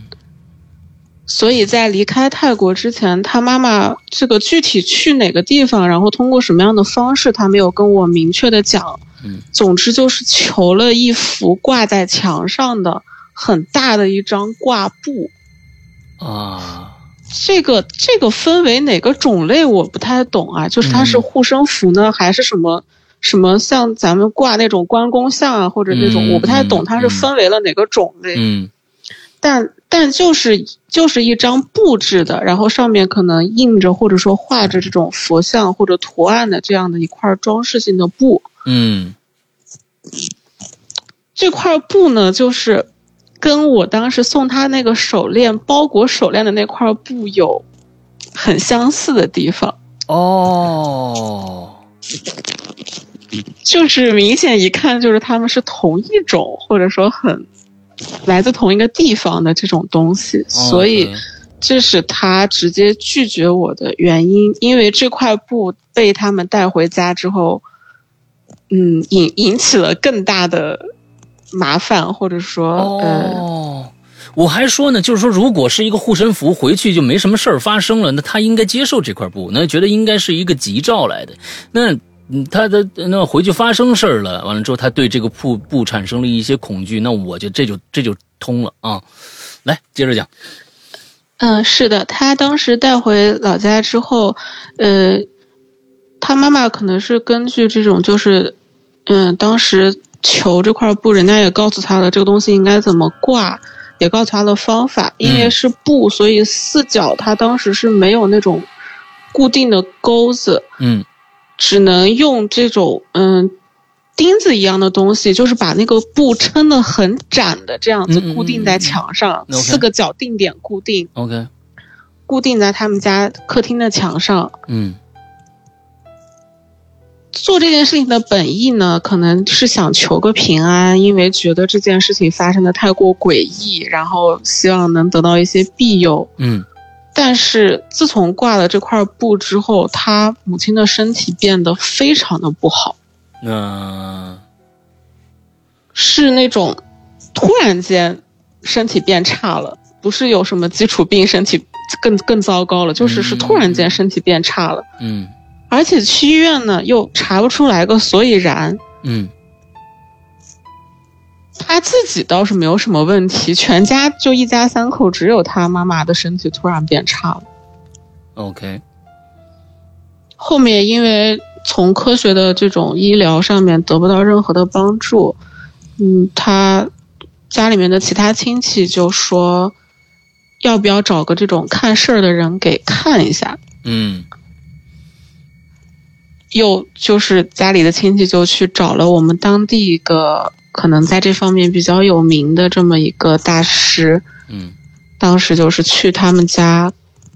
所以在离开泰国之前，他妈妈这个具体去哪个地方，然后通过什么样的方式，他没有跟我明确的讲。嗯，总之就是求了一幅挂在墙上的很大的一张挂布，啊，这个这个分为哪个种类我不太懂啊，就是它是护身符呢，还是什么什么像咱们挂那种关公像啊，或者那种、嗯我不太懂，它是分为了哪个种类？嗯。但但就是就是一张布制的，然后上面可能印着或者说画着这种佛像或者图案的这样的一块装饰性的布。嗯。这块布呢，就是跟我当时送他那个手链包裹手链的那块布有很相似的地方，哦，就是明显一看就是他们是同一种，或者说很来自同一个地方的这种东西，所以这是他直接拒绝我的原因，因为这块布被他们带回家之后，嗯，引引起了更大的麻烦，或者说、呃。哦，我还说呢，就是说，如果是一个护身符，回去就没什么事儿发生了，那他应该接受这块布，那觉得应该是一个吉兆来的。那嗯他的那回去发生事儿了，完了之后，他对这个布布产生了一些恐惧，那我就这就这就通了啊。来，接着讲。嗯，是的，他当时带回老家之后，呃，他妈妈可能是根据这种，就是，嗯，当时求这块布，人家也告诉他了这个东西应该怎么挂，也告诉他了方法。因为嗯是布，所以四角他当时是没有那种固定的钩子，嗯只能用这种嗯钉子一样的东西，就是把那个布撑得很窄的这样子固定在墙上，四个角定点固定。，OK，固定在他们家客厅的墙上。嗯做这件事情的本意呢，可能是想求个平安，因为觉得这件事情发生的太过诡异，然后希望能得到一些庇佑。嗯但是自从挂了这块布之后，他母亲的身体变得非常的不好，嗯是那种突然间身体变差了，不是有什么基础病，身体更更糟糕了，就是是突然间身体变差了。嗯而且去医院呢，又查不出来个所以然。嗯他自己倒是没有什么问题，全家就一家三口，只有他妈妈的身体突然变差了。，OK，后面因为从科学的这种医疗上面得不到任何的帮助，嗯，他家里面的其他亲戚就说，要不要找个这种看事儿的人给看一下？嗯又就是家里的亲戚就去找了我们当地一个可能在这方面比较有名的这么一个大师，嗯当时就是去他们家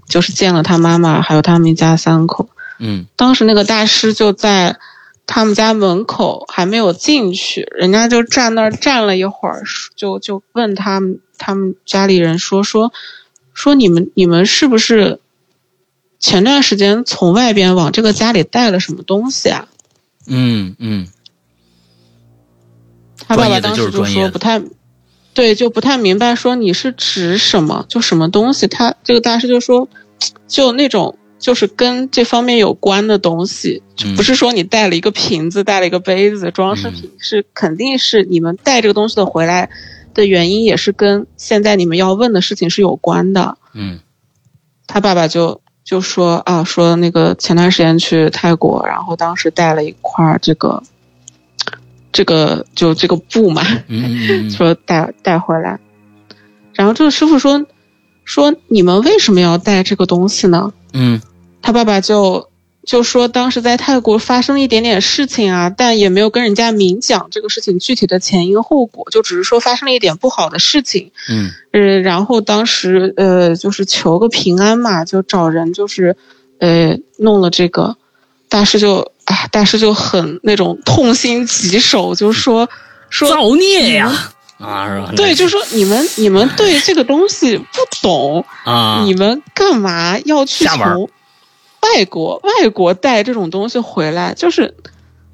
就是见了他妈妈，还有他们一家三口。嗯当时那个大师就在他们家门口还没有进去，人家就站那儿站了一会儿，就就问他们他们家里人说说说你们你们是不是前段时间从外边往这个家里带了什么东西啊？嗯嗯他爸爸当时就说不太，对，就不太明白，说你是指什么，就什么东西。他这个大师就说，就那种就是跟这方面有关的东西，就嗯不是说你带了一个瓶子，带了一个杯子装饰品，是肯定是你们带这个东西的回来的原因，也是跟现在你们要问的事情是有关的。嗯他爸爸就就说啊，说那个前段时间去泰国，然后当时带了一块儿这个，这个就这个布嘛，嗯嗯嗯 说带带回来，然后这个师傅说说你们为什么要带这个东西呢？嗯他爸爸就就说当时在泰国发生了一点点事情啊，但也没有跟人家明讲这个事情具体的前因后果，就只是说发生了一点不好的事情。嗯呃，然后当时呃就是求个平安嘛，就找人就是呃弄了这个，大师就啊大师就很那种痛心疾首，就说说造孽呀啊是吧？对，就说你们你们对这个东西不懂，啊，你们干嘛要去从外国外国带这种东西回来？就是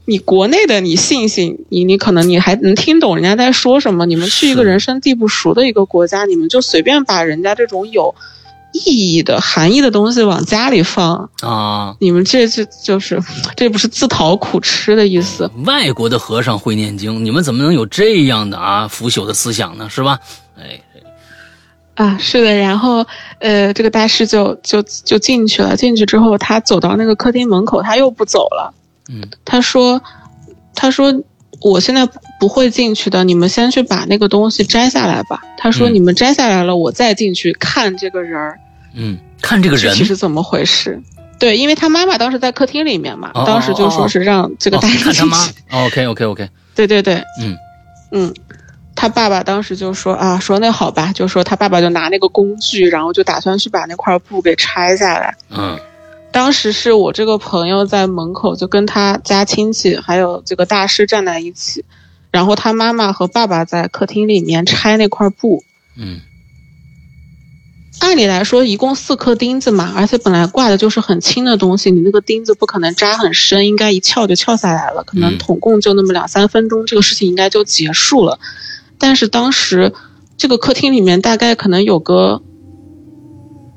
你国内的你信信，你你可能你还能听懂人家在说什么。你们去一个人生地不熟的一个国家，你们就随便把人家这种有意义的含义的东西往家里放，啊，你们这这就是这不是自讨苦吃的意思。外国的和尚会念经，你们怎么能有这样的啊腐朽的思想呢？是吧？哎，啊，是的，然后呃，这个大师就就就进去了。进去之后，他走到那个客厅门口，他又不走了。嗯他说：“他说我现在不不会进去的，你们先去把那个东西摘下来吧。”他说：“嗯你们摘下来了，我再进去看这个人儿。嗯，看这个人？具体是怎么回事。”对，因为他妈妈当时在客厅里面嘛，哦当时就说是让这个哦大师进去。看他妈，OK OK OK，对对对，嗯。嗯，他爸爸当时就说啊，说那好吧，就说他爸爸就拿那个工具，然后就打算去把那块布给拆下来。嗯当时是我这个朋友在门口，就跟他家亲戚还有这个大师站在一起，然后他妈妈和爸爸在客厅里面拆那块布。嗯按理来说，一共四颗钉子嘛，而且本来挂的就是很轻的东西，你那个钉子不可能扎很深，应该一撬就撬下来了，可能嗯统共就那么两三分钟，这个事情应该就结束了。但是当时这个客厅里面大概可能有个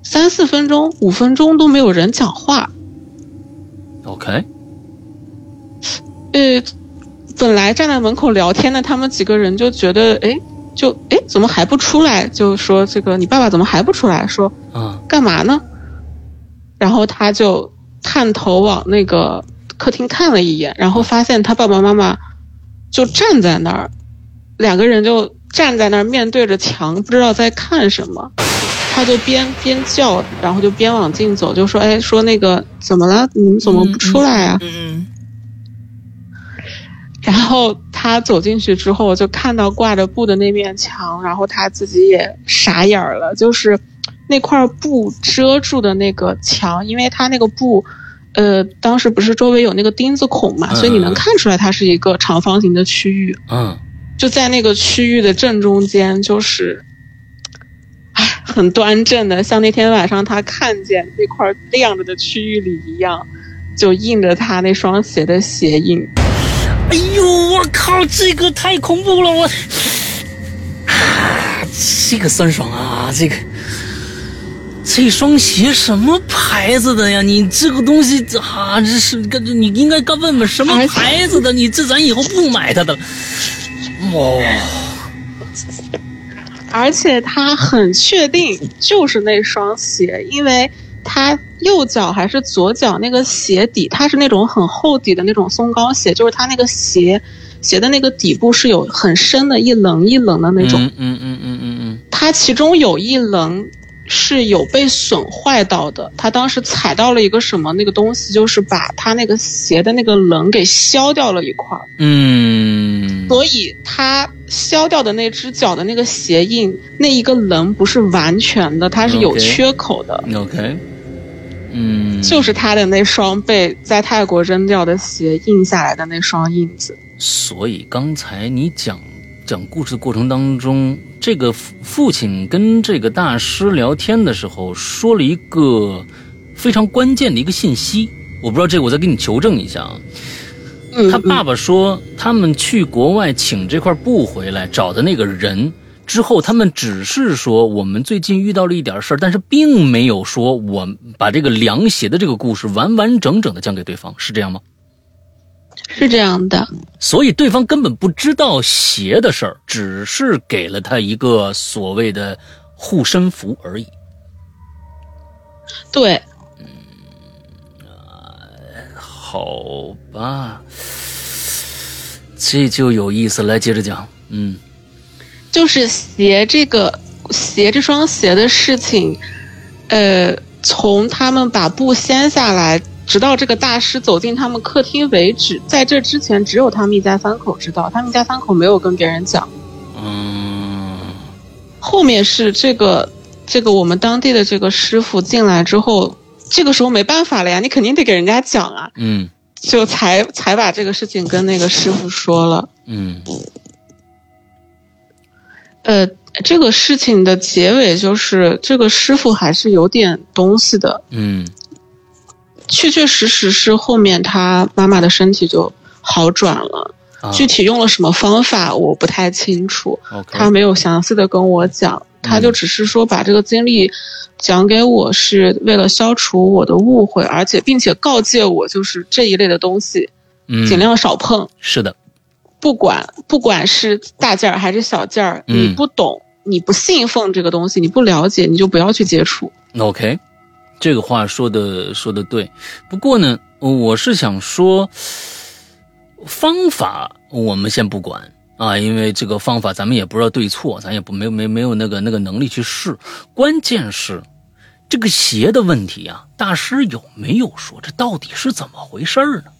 三四分钟、五分钟都没有人讲话。，OK，呃，本来站在门口聊天的他们几个人就觉得，哎，就哎怎么还不出来？就说这个你爸爸怎么还不出来？说啊干嘛呢？然后他就探头往那个客厅看了一眼，然后发现他爸爸妈妈就站在那儿，两个人就站在那儿面对着墙，不知道在看什么。他就边边叫，然后就边往进走，就说：“哎，说那个怎么了？你们怎么不出来啊？”嗯 然后他走进去之后，就看到挂着布的那面墙，然后他自己也傻眼儿了，就是那块布遮住的那个墙，因为他那个布，呃，当时不是周围有那个钉子孔嘛，嗯所以你能看出来它是一个长方形的区域，嗯就在那个区域的正中间，就是，哎，很端正的，像那天晚上他看见那块亮着的区域里一样，就印着他那双鞋的鞋印。哎呦，我靠，这个太恐怖了，我，啊，这个酸爽啊，这个，这双鞋什么牌子的呀？你这个东西啊，这是个你应该该问问什么牌子的，你这咱以后不买它的了。哇，而且他很确定就是那双鞋，因为他右脚还是左脚那个鞋底，它是那种很厚底的那种松糕鞋，就是它那个鞋鞋的那个底部是有很深的一棱一棱的那种。嗯嗯嗯嗯嗯嗯它其中有一棱是有被损坏到的。他当时踩到了一个什么那个东西，就是把他那个鞋的那个棱给削掉了一块儿。嗯，所以他削掉的那只脚的那个鞋印，那一个棱不是完全的，它是有缺口的。OK，嗯，就是他的那双被在泰国扔掉的鞋印下来的那双印子。所以刚才你讲讲故事的过程当中，这个父父亲跟这个大师聊天的时候，说了一个非常关键的一个信息，我不知道这个，我再给你求证一下啊。嗯，他爸爸说，他们去国外请这块布回来，找的那个人之后，他们只是说我们最近遇到了一点事儿，但是并没有说我把这个凉鞋的这个故事完完整整的讲给对方，是这样吗？是这样的。所以对方根本不知道鞋的事儿，只是给了他一个所谓的护身符而已。对，嗯好吧，这就有意思，来接着讲。嗯就是鞋这个鞋这双鞋的事情，呃，从他们把布掀下来，直到这个大师走进他们客厅为止，在这之前只有他们一家三口知道，他们一家三口没有跟别人讲。嗯。后面是这个这个我们当地的这个师傅进来之后，这个时候没办法了呀，你肯定得给人家讲啊，嗯。就才才把这个事情跟那个师傅说了。嗯。呃，这个事情的结尾就是这个师傅还是有点东西的，嗯确确实实是后面他妈妈的身体就好转了，啊具体用了什么方法我不太清楚他没有详细的跟我讲，他就只是说把这个经历讲给我是为了消除我的误会，而且并且告诫我就是这一类的东西嗯尽量少碰，是的，不管不管是大件儿还是小件儿，嗯你不懂。你不信奉这个东西，你不了解，你就不要去接触。OK，这个话说的说的对。不过呢，我是想说，方法我们先不管啊，因为这个方法咱们也不知道对错，咱也不没没没有那个那个能力去试。关键是这个邪的问题啊，大师有没有说这到底是怎么回事呢？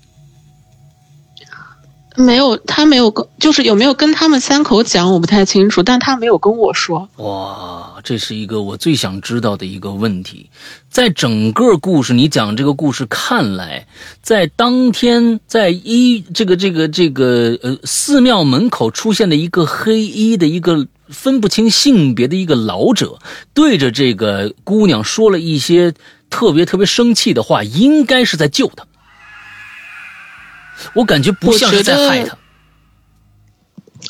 没有，他没有跟，就是有没有跟他们三口讲，我不太清楚，但他没有跟我说。哇，这是一个我最想知道的一个问题。在整个故事，你讲这个故事看来，在当天，在一这个这个这个呃寺庙门口出现的一个黑衣的一个分不清性别的一个老者，对着这个姑娘说了一些特别特别生气的话，应该是在救她。我感觉不像是在害他。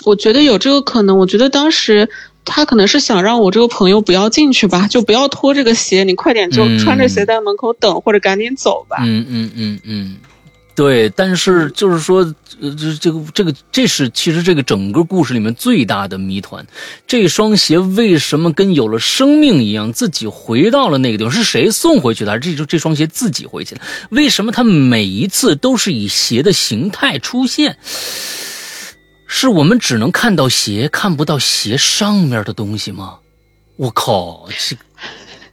我觉得有这个可能，我觉得当时他可能是想让我这个朋友不要进去吧，就不要脱这个鞋，你快点就嗯穿着鞋在门口等，或者赶紧走吧。嗯嗯嗯嗯，对，但是就是说，呃，这这个这个，这是其实这个整个故事里面最大的谜团。这双鞋为什么跟有了生命一样，自己回到了那个地方？是谁送回去的？还是这这双鞋自己回去的？为什么它每一次都是以鞋的形态出现？是我们只能看到鞋，看不到鞋上面的东西吗？我靠，这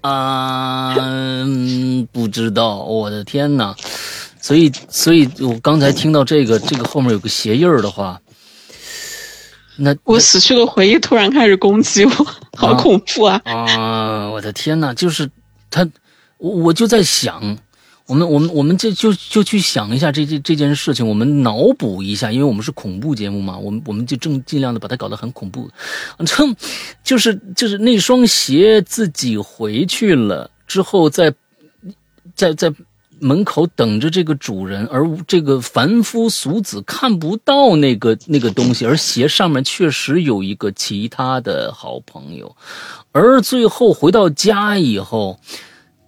啊、嗯不知道，我的天哪！所以，所以我刚才听到这个，这个后面有个鞋印儿的话，那我死去的回忆突然开始攻击我，好恐怖啊！啊，我的天呐，就是他，我我就在想，我们我们我们这就就去想一下这这这件事情，我们脑补一下，因为我们是恐怖节目嘛，我们我们就正尽量的把它搞得很恐怖，这就是就是那双鞋自己回去了之后在，在在门口等着这个主人，而这个凡夫俗子看不到那个那个东西，而鞋上面确实有一个其他的好朋友，而最后回到家以后，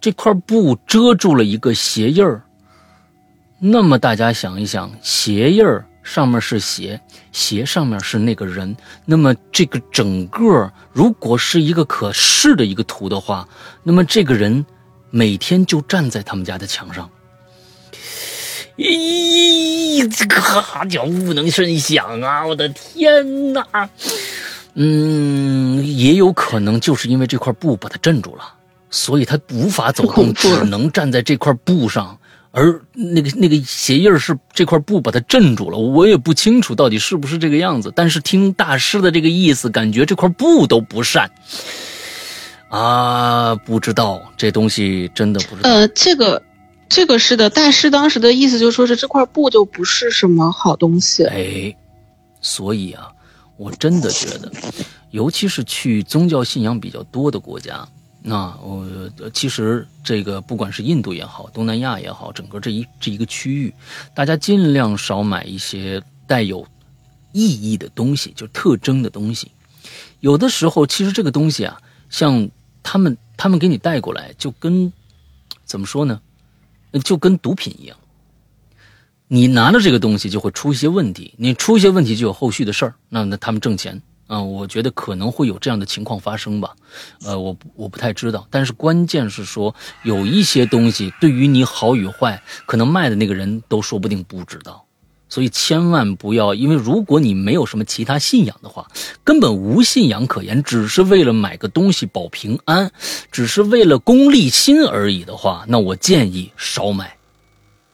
这块布遮住了一个鞋印儿。那么大家想一想，鞋印儿上面是鞋，鞋上面是那个人，那么这个整个如果是一个可视的一个图的话，那么这个人每天就站在他们家的墙上。咦，这个好叫不能声响啊！我的天哪！嗯，也有可能就是因为这块布把它镇住了，所以他无法走动，只能站在这块布上，而那个那个鞋印儿是这块布把它镇住了。我也不清楚到底是不是这个样子，但是听大师的这个意思，感觉这块布都不善啊，不知道这东西真的不知道。呃，这个，这个是的，大师当时的意思就说是这块布就不是什么好东西。哎，所以啊，我真的觉得，尤其是去宗教信仰比较多的国家，那我呃其实这个不管是印度也好，东南亚也好，整个这一这一个区域，大家尽量少买一些带有意义的东西，就特征的东西。有的时候，其实这个东西啊，像他们他们给你带过来，就跟怎么说呢，就跟毒品一样。你拿了这个东西就会出一些问题，你出一些问题就有后续的事儿，那那他们挣钱。啊、我觉得可能会有这样的情况发生吧，呃，我我不太知道，但是关键是说有一些东西对于你好与坏，可能卖的那个人都说不定不知道，所以千万不要，因为如果你没有什么其他信仰的话，根本无信仰可言，只是为了买个东西保平安，只是为了功利心而已的话，那我建议少买。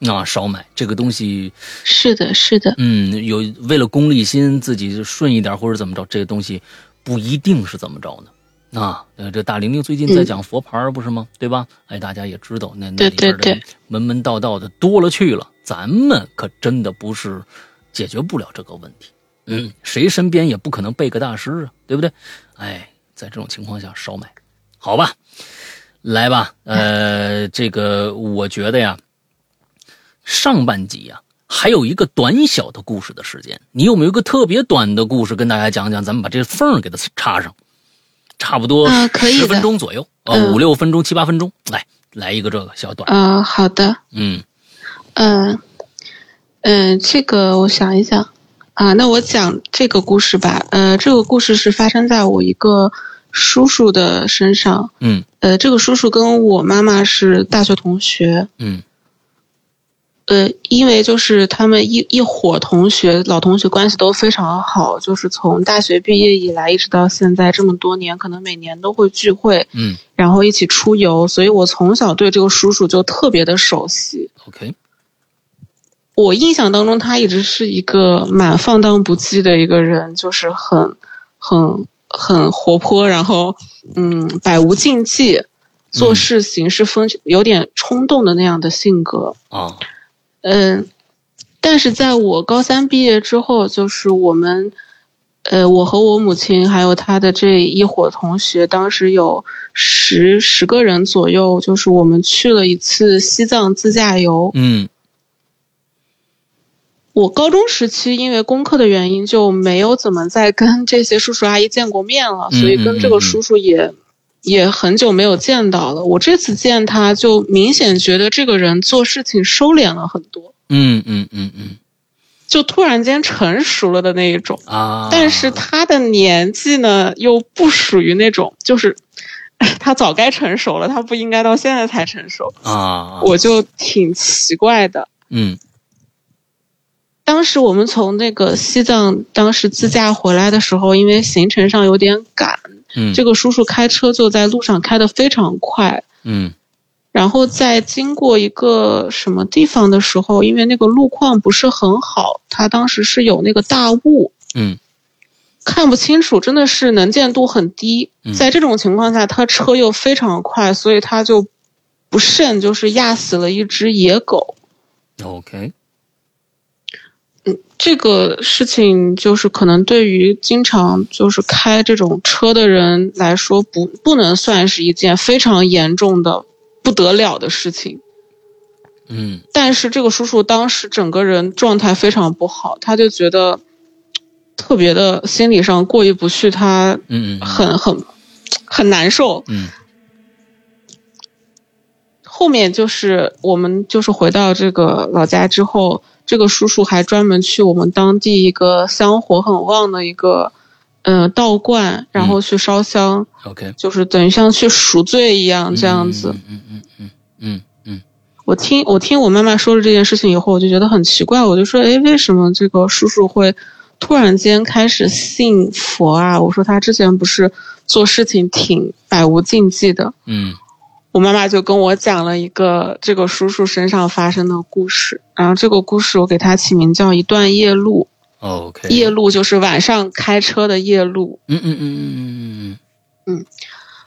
啊，少买这个东西，是的，是的，嗯，有为了功利心自己顺一点或者怎么着，这个东西不一定是怎么着呢。啊，呃，这大玲玲最近在讲佛牌儿不是吗？对吧？哎，大家也知道，那那里边门门道道的多了去了，咱们可真的不是解决不了这个问题。嗯，谁身边也不可能备个大师啊，对不对？哎，在这种情况下少买，好吧？来吧，呃，这个我觉得呀，上半集呀、还有一个短小的故事的时间，你有没有一个特别短的故事跟大家讲讲？咱们把这缝儿给它插上，差不多十分钟左右，呃，嗯五六分钟、七八分钟，来来一个这个小短，呃，好的，嗯嗯、嗯、这个我想一想啊，那我讲这个故事吧。呃，这个故事是发生在我一个叔叔的身上。嗯呃，这个叔叔跟我妈妈是大学同学。嗯呃，因为就是他们一一伙同学，老同学关系都非常好，就是从大学毕业以来一直到现在这么多年，可能每年都会聚会，嗯然后一起出游，所以我从小对这个叔叔就特别的熟悉。，OK，我印象当中，他一直是一个蛮放荡不羁的一个人，就是很、很、很活泼，然后嗯，百无禁忌，做事行事风有点冲动的那样的性格。啊，嗯，但是在我高三毕业之后，就是我们，呃，我和我母亲还有他的这一伙同学，当时有十十个人左右，就是我们去了一次西藏自驾游。嗯我高中时期因为功课的原因，就没有怎么再跟 这些叔叔阿姨见过面了，嗯所以跟这个叔叔也。也很久没有见到了。我这次见他，就明显觉得这个人做事情收敛了很多。嗯嗯嗯嗯就突然间成熟了的那一种。啊，但是他的年纪呢，又不属于那种，就是 他早该成熟了，他不应该到现在才成熟，啊，我就挺奇怪的。嗯当时我们从那个西藏当时自驾回来的时候，因为行程上有点赶，嗯这个叔叔开车就在路上开得非常快，嗯然后在经过一个什么地方的时候，因为那个路况不是很好，他当时是有那个大雾，嗯看不清楚，真的是能见度很低。嗯在这种情况下，他车又非常快，所以他就不慎就是压死了一只野狗。，OK，嗯，这个事情就是可能对于经常就是开这种车的人来说，不不能算是一件非常严重的不得了的事情。嗯但是这个叔叔当时整个人状态非常不好，他就觉得特别的心理上过意不去，他嗯嗯很很很难受。嗯后面就是我们就是回到这个老家之后，这个叔叔还专门去我们当地一个香火很旺的一个呃道观，然后去烧香，，OK，就是等于像去赎罪一样这样子。嗯嗯嗯嗯嗯嗯我听我听我妈妈说了这件事情以后，我就觉得很奇怪，我就说，哎，为什么这个叔叔会突然间开始信佛啊？我说他之前不是做事情挺百无禁忌的。嗯我妈妈就跟我讲了一个这个叔叔身上发生的故事，然后这个故事我给他起名叫一段夜路。OK，夜路就是晚上开车的夜路。嗯嗯嗯嗯嗯嗯嗯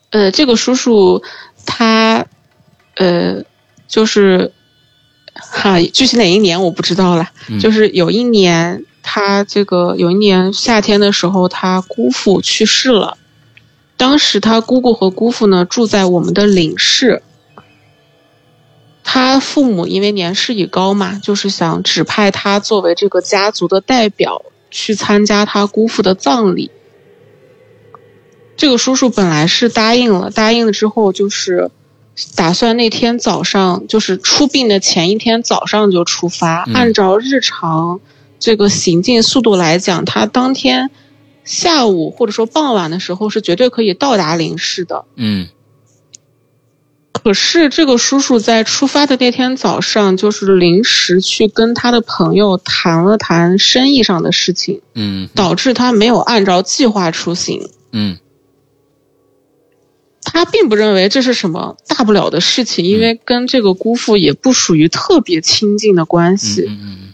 呃，这个叔叔他呃就是哈，具体哪一年我不知道了。嗯就是有一年他这个有一年夏天的时候，他姑父去世了。当时他姑姑和姑父呢住在我们的邻市。他父母因为年事已高嘛，就是想指派他作为这个家族的代表去参加他姑父的葬礼。这个叔叔本来是答应了，答应了之后就是打算那天早上，就是出殡的前一天早上就出发。嗯按照日常这个行进速度来讲，他当天下午或者说傍晚的时候是绝对可以到达林市的。嗯可是这个叔叔在出发的那天早上，就是临时去跟他的朋友谈了谈生意上的事情，嗯导致他没有按照计划出行。嗯他并不认为这是什么大不了的事情，因为跟这个姑父也不属于特别亲近的关系。嗯嗯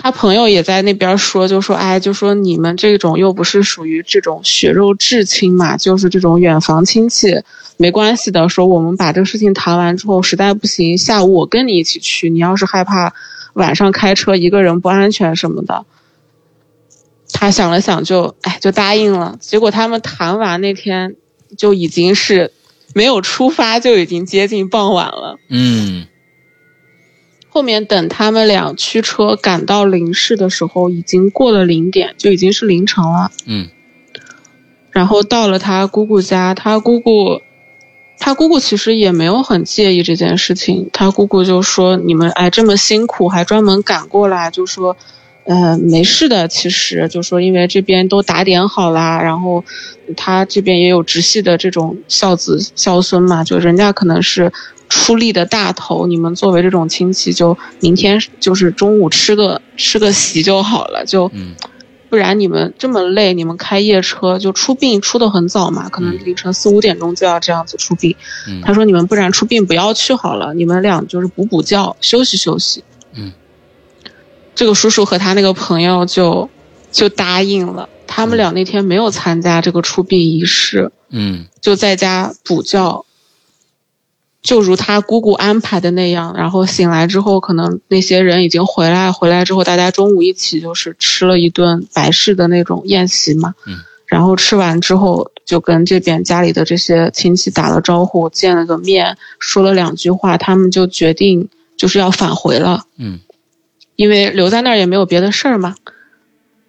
他朋友也在那边说，就说哎，就说你们这种又不是属于这种血肉至亲嘛，就是这种远房亲戚，没关系的。说我们把这个事情谈完之后，实在不行，下午我跟你一起去。你要是害怕晚上开车一个人不安全什么的，他想了想就哎就答应了。结果他们谈完那天就已经是没有出发，就已经接近傍晚了。嗯后面等他们俩驱车赶到林市的时候，已经过了零点，就已经是凌晨了。嗯然后到了他姑姑家，他姑姑，他姑姑其实也没有很介意这件事情。他姑姑就说：“你们哎这么辛苦，还专门赶过来，就说，呃，没事的。其实就说因为这边都打点好啦，然后他这边也有直系的这种孝子孝孙嘛，就人家可能是出力的大头，你们作为这种亲戚，就明天就是中午吃个吃个席就好了，就。嗯不然你们这么累，你们开夜车就出殡出的很早嘛，可能嗯凌晨四五点钟就要这样子出殡。嗯他说你们不然出殡不要去好了，你们俩就是补补觉，休息休息。嗯，这个叔叔和他那个朋友就就答应了，他们俩那天没有参加这个出殡仪式，嗯就在家补觉。就如他姑姑安排的那样，然后醒来之后，可能那些人已经回来，回来之后大家中午一起就是吃了一顿白事的那种宴席嘛。嗯。然后吃完之后，就跟这边家里的这些亲戚打了招呼，见了个面，说了两句话，他们就决定就是要返回了。嗯因为留在那儿也没有别的事儿嘛。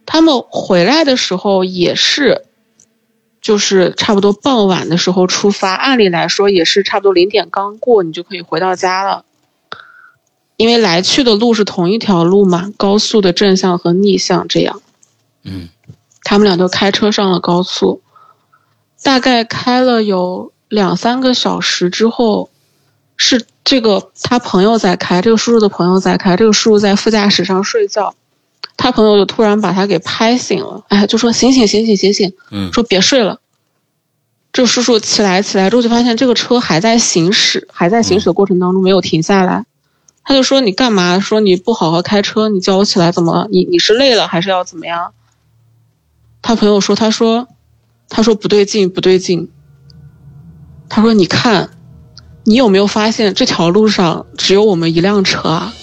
他们回来的时候也是，就是差不多傍晚的时候出发，按理来说也是差不多零点刚过，你就可以回到家了。因为来去的路是同一条路嘛，高速的正向和逆向这样。嗯他们俩就开车上了高速，大概开了有两三个小时之后，是这个他朋友在开，这个叔叔的朋友在开，这个叔叔在副驾驶上睡觉，他朋友就突然把他给拍醒了，哎，就说醒醒醒醒醒醒，嗯说别睡了。这叔叔起来起来之后，就发现这个车还在行驶，还在行驶的过程当中没有停下来。他就说：“你干嘛？说你不好好开车，你叫我起来怎么了？你你是累了还是要怎么样？”他朋友说：“他说，他说不对劲，不对劲。他说你看，你有没有发现这条路上只有我们一辆车啊？”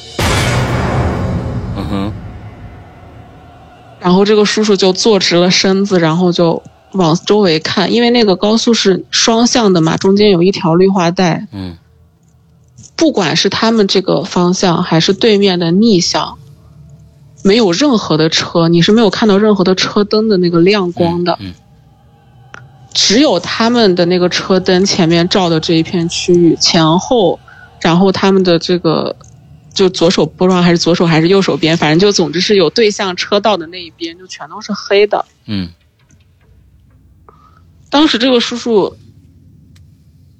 然后这个叔叔就坐直了身子，然后就往周围看，因为那个高速是双向的嘛，中间有一条绿化带。嗯。不管是他们这个方向还是对面的逆向，没有任何的车，你是没有看到任何的车灯的那个亮光的，嗯只有他们的那个车灯前面照的这一片区域前后，然后他们的这个就左手不知道还是左手还是右手边，反正就总之是有对向车道的那一边就全都是黑的。嗯当时这个叔叔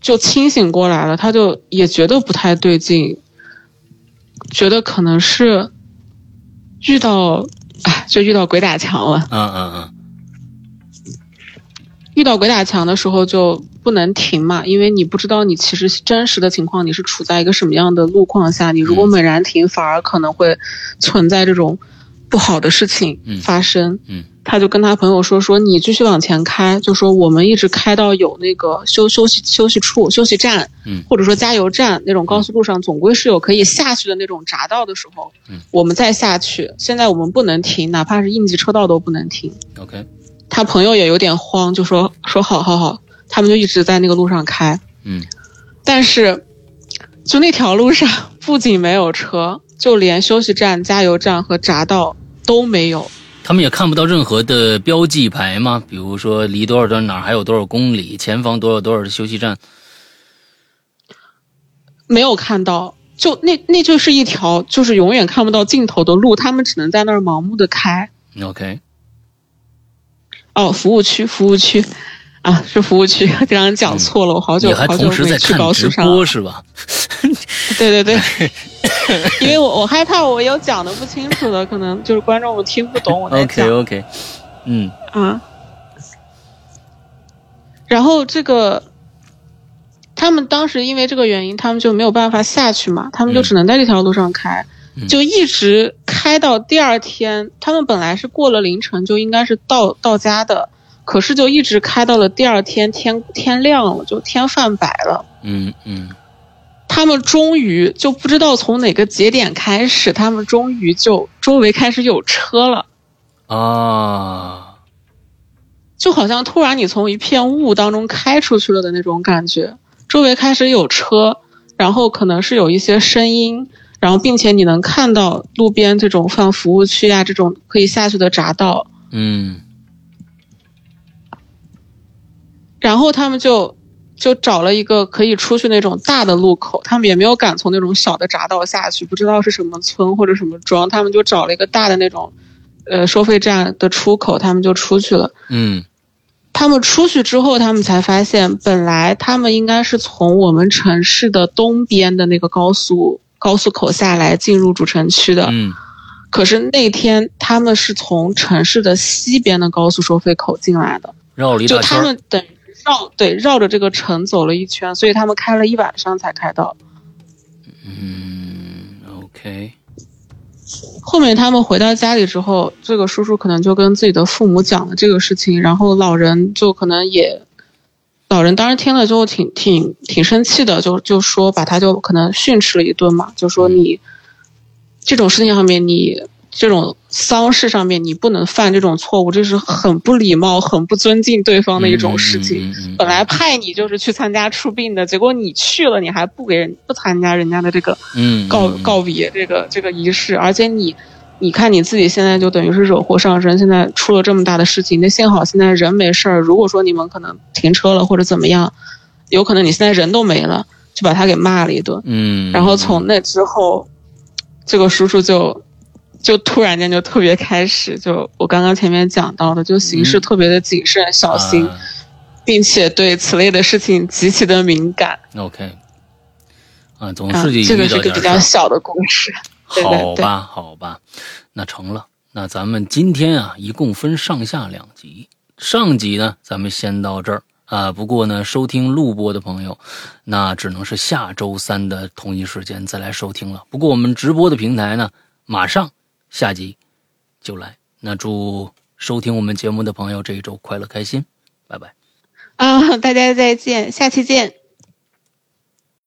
就清醒过来了，他就也觉得不太对劲，觉得可能是遇到，哎，就遇到鬼打墙了。嗯嗯嗯遇到鬼打墙的时候就不能停嘛，因为你不知道你其实真实的情况你是处在一个什么样的路况下，你如果猛然停，反而可能会存在这种不好的事情发生。嗯，他就跟他朋友说说你继续往前开，就说我们一直开到有那个休休息休息处、休息站，嗯，或者说加油站那种高速路上总归是有可以下去的那种匝道的时候，嗯，我们再下去。现在我们不能停，哪怕是应急车道都不能停。OK，他朋友也有点慌，就说说好好好，他们就一直在那个路上开。嗯但是，就那条路上不仅没有车，就连休息站、加油站和匝道都没有。他们也看不到任何的标记牌吗？比如说离多少多少哪儿还有多少公里，前方多少多少的休息站。没有看到，就那那就是一条就是永远看不到尽头的路，他们只能在那儿盲目的开。OK，哦，服务区，服务区，啊，是服务区，刚刚讲错了，我好久好久没去高速上。是吧？对 对对，因为我我害怕我有讲的不清楚的，可能就是观众我听不懂我在 OK 讲 OK，嗯啊。然后这个，他们当时因为这个原因，他们就没有办法下去嘛，他们就嗯只能在这条路上开，嗯就一直开到第二天。他们本来是过了凌晨就应该是到到家的，可是就一直开到了第二天天天亮了，就天泛白了。嗯嗯他们终于就不知道从哪个节点开始，他们终于就周围开始有车了，啊，就好像突然你从一片雾当中开出去了的那种感觉。周围开始有车，然后可能是有一些声音，然后并且你能看到路边这种放服务区啊这种可以下去的闸道，嗯然后他们就就找了一个可以出去那种大的路口，他们也没有敢从那种小的匝道下去，不知道是什么村或者什么庄，他们就找了一个大的那种，呃，收费站的出口，他们就出去了。嗯他们出去之后，他们才发现，本来他们应该是从我们城市的东边的那个高速高速口下来进入主城区的，嗯可是那天他们是从城市的西边的高速收费口进来的。就绕了一大圈就。他们等于绕对绕着这个城走了一圈，所以他们开了一晚上才开到。嗯，OK，后面他们回到家里之后，这个叔叔可能就跟自己的父母讲了这个事情，然后老人就可能也，老人当时听了之后挺挺挺生气的，就就说把他就可能训斥了一顿嘛，就说你这种事情上面你这种丧事上面你不能犯这种错误，这是很不礼貌、很不尊敬对方的一种事情。嗯嗯嗯嗯本来派你就是去参加出殡的，结果你去了，你还不给人不参加人家的这个嗯告嗯告别这个这个仪式，而且你你看你自己现在就等于是惹祸上身，现在出了这么大的事情，那幸好现在人没事儿。如果说你们可能停车了或者怎么样，有可能你现在人都没了，就把他给骂了一顿。嗯，然后从那之后，这个叔叔就就突然间就特别开始，就我刚刚前面讲到的，就行事嗯特别的谨慎小心，啊并且对此类的事情极其的敏感。OK，啊，总啊是得，这个是个比较。小的故事。对对对好吧，好吧，那成了。那咱们今天啊，一共分上下两集。上集呢，咱们先到这儿啊。不过呢，收听录播的朋友，那只能是下周三的同一时间再来收听了。不过我们直播的平台呢，马上下集就来。那祝收听我们节目的朋友这一周快乐开心，拜拜。啊，大家再见，下期见。